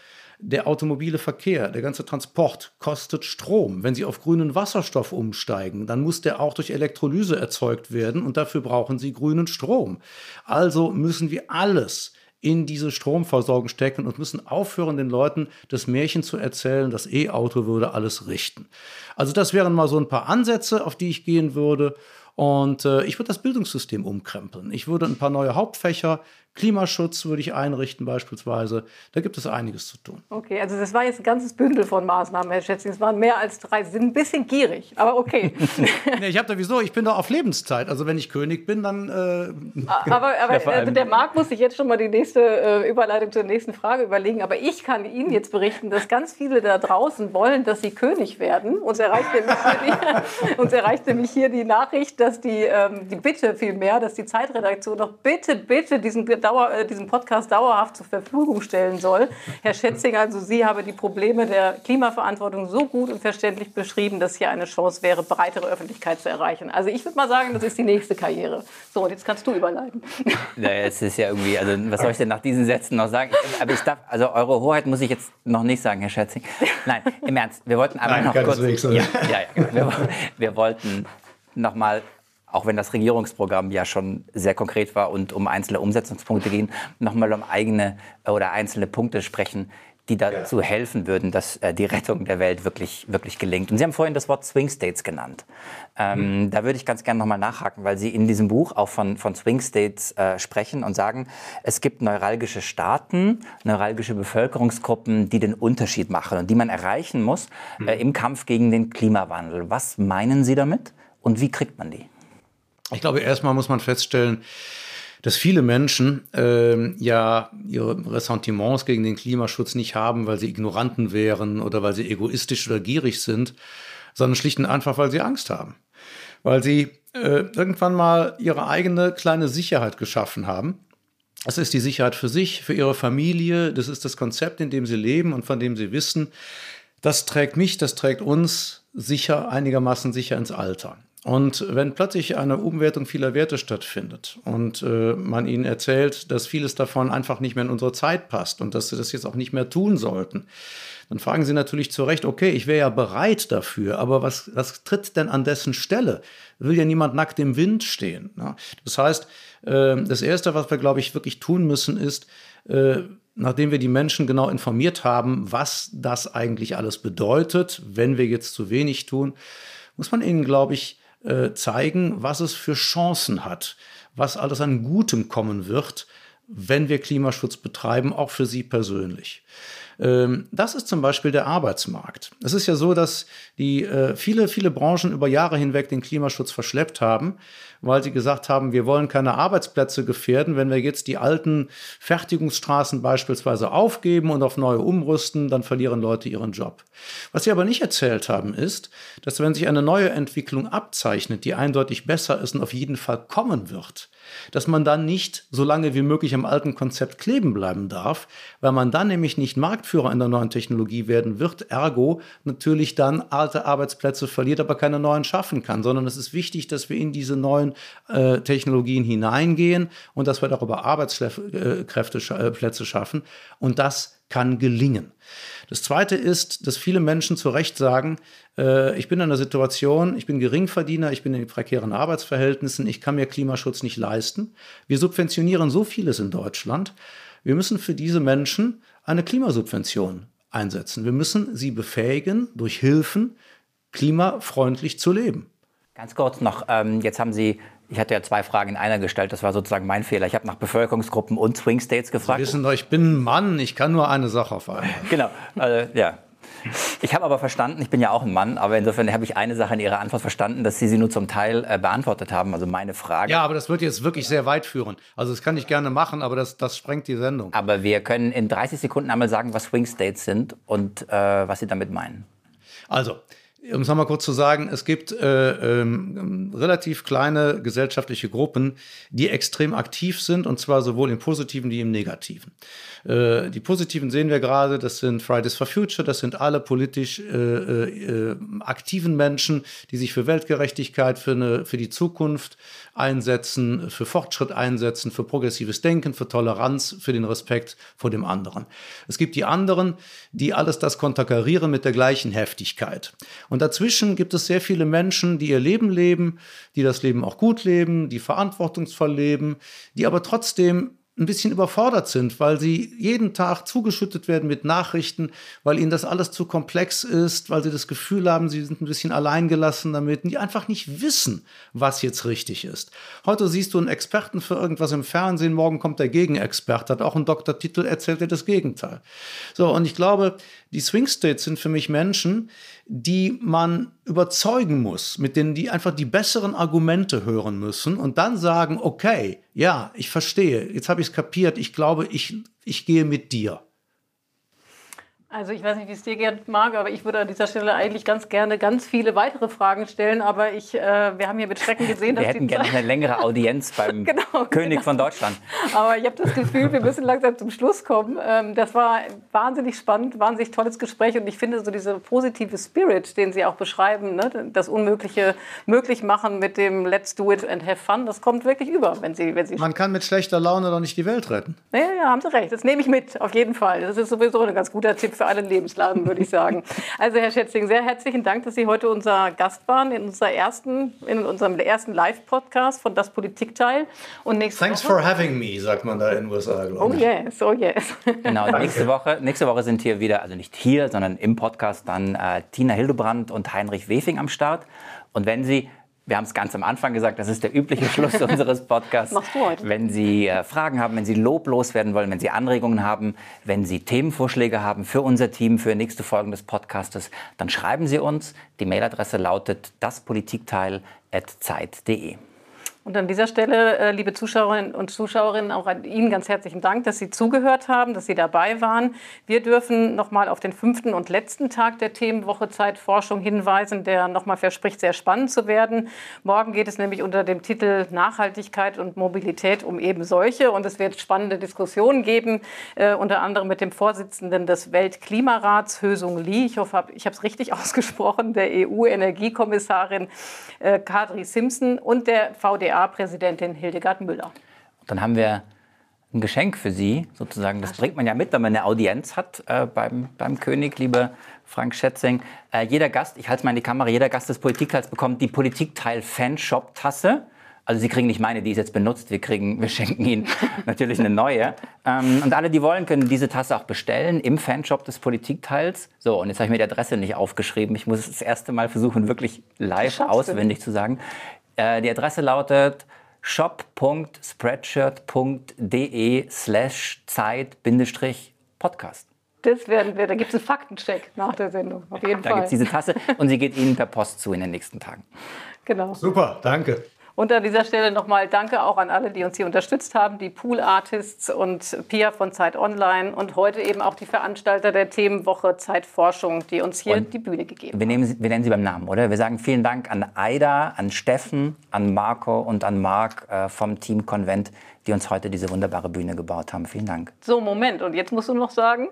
Der automobile Verkehr, der ganze Transport kostet Strom. Wenn Sie auf grünen Wasserstoff umsteigen, dann muss der auch durch Elektrolyse erzeugt werden und dafür brauchen Sie grünen Strom. Also müssen wir alles in diese Stromversorgung stecken und müssen aufhören, den Leuten das Märchen zu erzählen, das E-Auto würde alles richten. Also das wären mal so ein paar Ansätze, auf die ich gehen würde. Und äh, ich würde das Bildungssystem umkrempeln. Ich würde ein paar neue Hauptfächer Klimaschutz würde ich einrichten beispielsweise. Da gibt es einiges zu tun. Okay, also das war jetzt ein ganzes Bündel von Maßnahmen, Herr Schätzing. Es waren mehr als drei. Sie sind ein bisschen gierig, aber okay. nee, ich habe da wieso, ich bin da auf Lebenszeit. Also wenn ich König bin, dann... Äh, aber, aber ja, äh, der Marc muss sich jetzt schon mal die nächste äh, Überleitung zur nächsten Frage überlegen. Aber ich kann Ihnen jetzt berichten, dass ganz viele da draußen wollen, dass Sie König werden. Uns erreicht nämlich hier die, uns erreicht nämlich hier die Nachricht, dass die, ähm, die Bitte vielmehr, dass die Zeitredaktion doch bitte, bitte diesen Dauer, äh, diesen Podcast dauerhaft zur Verfügung stellen soll. Herr Schätzing, also Sie haben die Probleme der Klimaverantwortung so gut und verständlich beschrieben, dass hier eine Chance wäre, breitere Öffentlichkeit zu erreichen. Also ich würde mal sagen, das ist die nächste Karriere. So, und jetzt kannst du überleiten. Naja, es ist ja irgendwie, also was soll ich denn nach diesen Sätzen noch sagen? Aber ich darf, also eure Hoheit muss ich jetzt noch nicht sagen, Herr Schätzing. Nein, im Ernst, wir wollten einmal noch kurz... Ja, ja, ja, wir, wir wollten noch mal auch wenn das Regierungsprogramm ja schon sehr konkret war und um einzelne Umsetzungspunkte ging, nochmal um eigene äh, oder einzelne Punkte sprechen, die dazu helfen würden, dass äh, die Rettung der Welt wirklich, wirklich gelingt. Und Sie haben vorhin das Wort Swing States genannt. Ähm, mhm. Da würde ich ganz gerne nochmal nachhaken, weil Sie in diesem Buch auch von, von Swing States äh, sprechen und sagen, es gibt neuralgische Staaten, neuralgische Bevölkerungsgruppen, die den Unterschied machen und die man erreichen muss mhm. äh, im Kampf gegen den Klimawandel. Was meinen Sie damit und wie kriegt man die? Ich glaube, erstmal muss man feststellen, dass viele Menschen äh, ja ihre Ressentiments gegen den Klimaschutz nicht haben, weil sie Ignoranten wären oder weil sie egoistisch oder gierig sind, sondern schlicht und einfach, weil sie Angst haben. Weil sie äh, irgendwann mal ihre eigene kleine Sicherheit geschaffen haben. Das ist die Sicherheit für sich, für ihre Familie. Das ist das Konzept, in dem sie leben und von dem sie wissen, das trägt mich, das trägt uns sicher, einigermaßen sicher ins Alter. Und wenn plötzlich eine Umwertung vieler Werte stattfindet und äh, man ihnen erzählt, dass vieles davon einfach nicht mehr in unsere Zeit passt und dass sie das jetzt auch nicht mehr tun sollten, dann fragen sie natürlich zu Recht, okay, ich wäre ja bereit dafür, aber was, was tritt denn an dessen Stelle? Will ja niemand nackt im Wind stehen. Ne? Das heißt, äh, das Erste, was wir, glaube ich, wirklich tun müssen, ist, äh, nachdem wir die Menschen genau informiert haben, was das eigentlich alles bedeutet, wenn wir jetzt zu wenig tun, muss man ihnen, glaube ich, äh, zeigen, was es für Chancen hat, was alles an Gutem kommen wird, wenn wir Klimaschutz betreiben, auch für Sie persönlich. Ähm, das ist zum Beispiel der Arbeitsmarkt. Es ist ja so, dass die äh, viele, viele Branchen über Jahre hinweg den Klimaschutz verschleppt haben, weil sie gesagt haben, wir wollen keine Arbeitsplätze gefährden. Wenn wir jetzt die alten Fertigungsstraßen beispielsweise aufgeben und auf neue umrüsten, dann verlieren Leute ihren Job. Was sie aber nicht erzählt haben, ist, dass wenn sich eine neue Entwicklung abzeichnet, die eindeutig besser ist und auf jeden Fall kommen wird, dass man dann nicht so lange wie möglich am alten Konzept kleben bleiben darf, weil man dann nämlich nicht Marktführer in der neuen Technologie werden wird, ergo natürlich dann alte Arbeitsplätze verliert, aber keine neuen schaffen kann, sondern es ist wichtig, dass wir in diese neuen äh, Technologien hineingehen und dass wir darüber Arbeitskräfteplätze schaffen. Und das kann gelingen. Das Zweite ist, dass viele Menschen zu Recht sagen, äh, ich bin in einer Situation, ich bin Geringverdiener, ich bin in prekären Arbeitsverhältnissen, ich kann mir Klimaschutz nicht leisten. Wir subventionieren so vieles in Deutschland. Wir müssen für diese Menschen eine Klimasubvention einsetzen. Wir müssen sie befähigen, durch Hilfen klimafreundlich zu leben. Ganz kurz noch, ähm, jetzt haben Sie ich hatte ja zwei Fragen in einer gestellt, das war sozusagen mein Fehler. Ich habe nach Bevölkerungsgruppen und Swing States gefragt. Sie wissen doch, ich bin ein Mann, ich kann nur eine Sache auf einmal. genau, äh, ja. Ich habe aber verstanden, ich bin ja auch ein Mann, aber insofern habe ich eine Sache in Ihrer Antwort verstanden, dass Sie sie nur zum Teil äh, beantwortet haben, also meine Frage. Ja, aber das wird jetzt wirklich sehr weit führen. Also das kann ich gerne machen, aber das, das sprengt die Sendung. Aber wir können in 30 Sekunden einmal sagen, was Swing States sind und äh, was Sie damit meinen. Also, um es nochmal kurz zu sagen, es gibt äh, ähm, relativ kleine gesellschaftliche Gruppen, die extrem aktiv sind, und zwar sowohl im positiven wie im negativen. Äh, die positiven sehen wir gerade, das sind Fridays for Future, das sind alle politisch äh, äh, aktiven Menschen, die sich für Weltgerechtigkeit, für, eine, für die Zukunft einsetzen, für Fortschritt einsetzen, für progressives Denken, für Toleranz, für den Respekt vor dem anderen. Es gibt die anderen, die alles das konterkarieren mit der gleichen Heftigkeit. Und dazwischen gibt es sehr viele Menschen, die ihr Leben leben, die das Leben auch gut leben, die verantwortungsvoll leben, die aber trotzdem ein bisschen überfordert sind, weil sie jeden Tag zugeschüttet werden mit Nachrichten, weil ihnen das alles zu komplex ist, weil sie das Gefühl haben, sie sind ein bisschen alleingelassen damit und die einfach nicht wissen, was jetzt richtig ist. Heute siehst du einen Experten für irgendwas im Fernsehen, morgen kommt der Gegenexperte, hat auch einen Doktortitel, erzählt er das Gegenteil. So, und ich glaube, die Swing States sind für mich Menschen, die man überzeugen muss, mit denen die einfach die besseren Argumente hören müssen und dann sagen, okay, ja, ich verstehe, jetzt habe ich es kapiert, ich glaube, ich, ich gehe mit dir. Also ich weiß nicht, wie es dir geht, Marc, aber ich würde an dieser Stelle eigentlich ganz gerne ganz viele weitere Fragen stellen. Aber ich, äh, wir haben hier mit Schrecken gesehen, dass wir hätten gerne eine längere Audienz beim genau, König genau. von Deutschland. Aber ich habe das Gefühl, wir müssen langsam zum Schluss kommen. Ähm, das war wahnsinnig spannend, wahnsinnig tolles Gespräch und ich finde so dieser positive Spirit, den Sie auch beschreiben, ne, das Unmögliche möglich machen mit dem Let's do it and have fun, das kommt wirklich über, wenn Sie, wenn Sie. Man kann mit schlechter Laune doch nicht die Welt retten. Ja, ja, haben Sie recht. Das nehme ich mit, auf jeden Fall. Das ist sowieso ein ganz guter Tipp für alle Lebenslagen, würde ich sagen. Also Herr Schätzing, sehr herzlichen Dank, dass Sie heute unser Gast waren in, unserer ersten, in unserem ersten Live-Podcast von Das Politikteil. Und nächste Thanks Woche, for having me, sagt man da in den USA, glaube ich. Oh yes, oh yes. Genau, nächste Woche, nächste Woche sind hier wieder, also nicht hier, sondern im Podcast dann äh, Tina Hildebrand und Heinrich Wefing am Start. Und wenn Sie wir haben es ganz am Anfang gesagt, das ist der übliche Schluss unseres Podcasts. Machst du heute. Wenn Sie äh, Fragen haben, wenn Sie Lob loswerden wollen, wenn Sie Anregungen haben, wenn Sie Themenvorschläge haben für unser Team, für nächste Folgen des Podcastes, dann schreiben Sie uns. Die Mailadresse lautet daspolitikteil.zeit.de. Und an dieser Stelle, äh, liebe Zuschauerinnen und Zuschauerinnen, auch an Ihnen ganz herzlichen Dank, dass Sie zugehört haben, dass Sie dabei waren. Wir dürfen noch mal auf den fünften und letzten Tag der Themenwoche Zeitforschung hinweisen, der noch mal verspricht, sehr spannend zu werden. Morgen geht es nämlich unter dem Titel Nachhaltigkeit und Mobilität um eben solche. Und es wird spannende Diskussionen geben, äh, unter anderem mit dem Vorsitzenden des Weltklimarats, Hösung Lee. Ich hoffe, ich habe es richtig ausgesprochen, der EU-Energiekommissarin äh, Kadri Simpson und der VDA DPA-Präsidentin Hildegard Müller. Dann haben wir ein Geschenk für Sie, sozusagen. Das bringt man ja mit, wenn man eine Audienz hat äh, beim, beim König, liebe Frank Schätzing. Äh, jeder Gast, ich halte es mal in die Kamera, jeder Gast des Politikteils bekommt die Politikteil-Fanshop-Tasse. Also Sie kriegen nicht meine, die ist jetzt benutzt. Wir, kriegen, wir schenken Ihnen natürlich eine neue. Ähm, und alle, die wollen, können diese Tasse auch bestellen im Fanshop des Politikteils. So, und jetzt habe ich mir die Adresse nicht aufgeschrieben. Ich muss es das erste Mal versuchen, wirklich live auswendig zu sagen. Äh, die Adresse lautet shop.spreadshirt.de slash Zeit-Podcast. Das werden wir, da gibt es einen Faktencheck nach der Sendung, auf jeden da Fall. Da gibt es diese Tasse und sie geht Ihnen per Post zu in den nächsten Tagen. Genau. Super, danke. Und an dieser Stelle nochmal Danke auch an alle, die uns hier unterstützt haben, die Pool Artists und Pia von Zeit Online und heute eben auch die Veranstalter der Themenwoche Zeitforschung, die uns hier und die Bühne gegeben wir haben. Sie, wir nennen sie beim Namen, oder? Wir sagen vielen Dank an Aida, an Steffen, an Marco und an Marc äh, vom Team Konvent, die uns heute diese wunderbare Bühne gebaut haben. Vielen Dank. So, Moment. Und jetzt musst du noch sagen,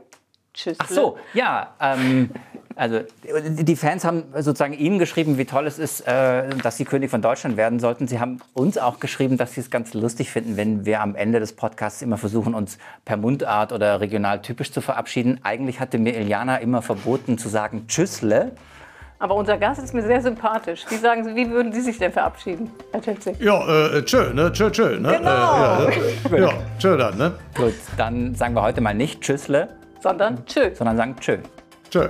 Tschüss. Ach so, ja. Ähm, also die Fans haben sozusagen ihm geschrieben, wie toll es ist, äh, dass sie König von Deutschland werden sollten. Sie haben uns auch geschrieben, dass sie es ganz lustig finden, wenn wir am Ende des Podcasts immer versuchen, uns per Mundart oder regional typisch zu verabschieden. Eigentlich hatte mir Iliana immer verboten zu sagen Tschüssle. Aber unser Gast ist mir sehr sympathisch. Wie sagen Sie, wie würden Sie sich denn verabschieden, Herr Tschetzik? Ja, äh, tschö, ne? Tschö, tschö, ne? Genau. Äh, ja, ja, tschö dann, ne? Gut, dann sagen wir heute mal nicht Tschüssle, sondern Tschö. sondern sagen Tschö. Tschö.